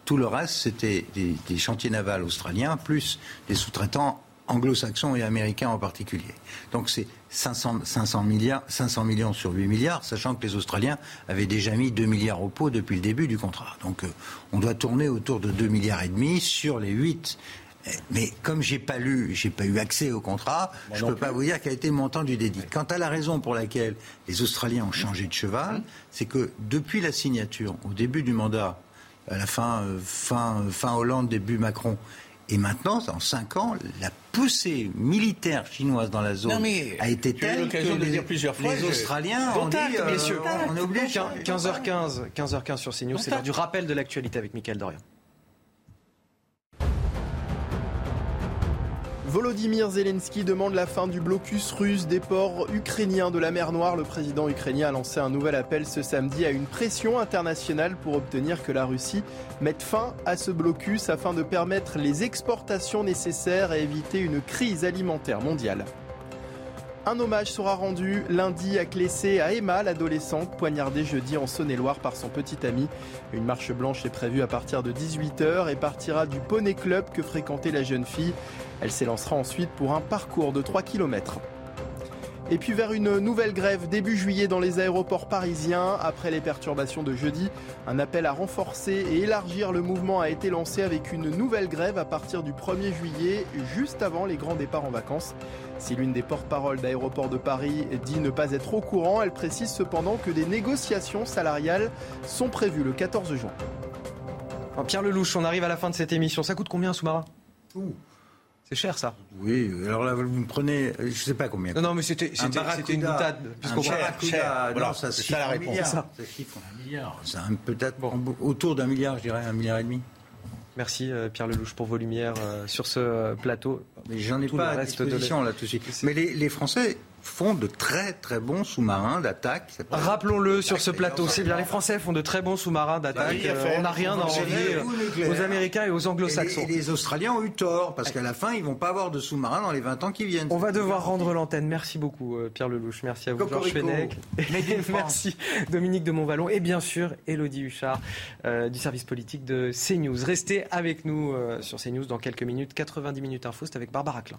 Tout le reste, c'était des, des chantiers navals australiens, plus des sous-traitants anglo-saxons et américains en particulier. Donc c'est 500, 500, milliards, 500 millions sur 8 milliards, sachant que les Australiens avaient déjà mis 2 milliards au pot depuis le début du contrat. Donc euh, on doit tourner autour de 2 milliards et demi sur les 8 mais comme j'ai pas lu, j'ai pas eu accès au contrat, je ne peux pas vous dire quel a été le montant du dédit. Quant à la raison pour laquelle les Australiens ont changé de cheval, c'est que depuis la signature, au début du mandat, à la fin, euh, fin, fin Hollande, début Macron, Et maintenant, en cinq ans, la poussée militaire chinoise dans la zone a été telle que de les, dire plusieurs fois, les je- Australiens ont dit, Contact, euh, messieurs. on est obligé. 15h15, 15h15 sur CNews, c'est l'heure du rappel de l'actualité avec Mickaël Dorian. Volodymyr Zelensky demande la fin du blocus russe des ports ukrainiens de la mer Noire. Le président ukrainien a lancé un nouvel appel ce samedi à une pression internationale pour obtenir que la Russie mette fin à ce blocus afin de permettre les exportations nécessaires et éviter une crise alimentaire mondiale. Un hommage sera rendu lundi à Clessé à Emma, l'adolescente poignardée jeudi en Saône-et-Loire par son petit ami. Une marche blanche est prévue à partir de 18h et partira du Poney Club que fréquentait la jeune fille. Elle s'élancera ensuite pour un parcours de 3 km. Et puis vers une nouvelle grève début juillet dans les aéroports parisiens. Après les perturbations de jeudi, un appel à renforcer et élargir le mouvement a été lancé avec une nouvelle grève à partir du 1er juillet, juste avant les grands départs en vacances. Si l'une des porte-paroles d'Aéroports de Paris dit ne pas être au courant, elle précise cependant que des négociations salariales sont prévues le 14 juin. Pierre Lelouch, on arrive à la fin de cette émission. Ça coûte combien un sous-marin C'est cher ça. Oui, alors là, vous me prenez, je sais pas combien. Non, non, mais c'était Un une boutade. un puisqu'on va- barracuda, non, Voilà, ça c'est ça la réponse. C'est ça. Ça chiffre en milliards. C'est un- peut-être autour d'un milliard, je dirais, un milliard et demi. Merci euh, Pierre Lelouch pour vos lumières euh, sur ce euh, plateau. Mais j'en ai Tout pas à de disposition la- là tout de suite. Mais les, les Français font de très très bons sous-marins d'attaque. Rappelons-le sur ce plateau, c'est bien. Les Français font de très bons sous-marins d'attaque. Euh, on n'a rien à envier euh, aux Américains et aux Anglo-Saxons. Et les, et les Australiens ont eu tort, parce qu'à la fin, ils vont pas avoir de sous-marins dans les 20 ans qui viennent. On va devoir rendre l'antenne. Merci beaucoup euh, Pierre Lelouch. Merci à vous Georges. Fenech. Merci Dominique de Montvalon. Et bien sûr Elodie Huchard euh, du service politique de CNews. Restez avec nous euh, sur CNews dans quelques minutes. 90 minutes info, c'est avec Barbara Klein.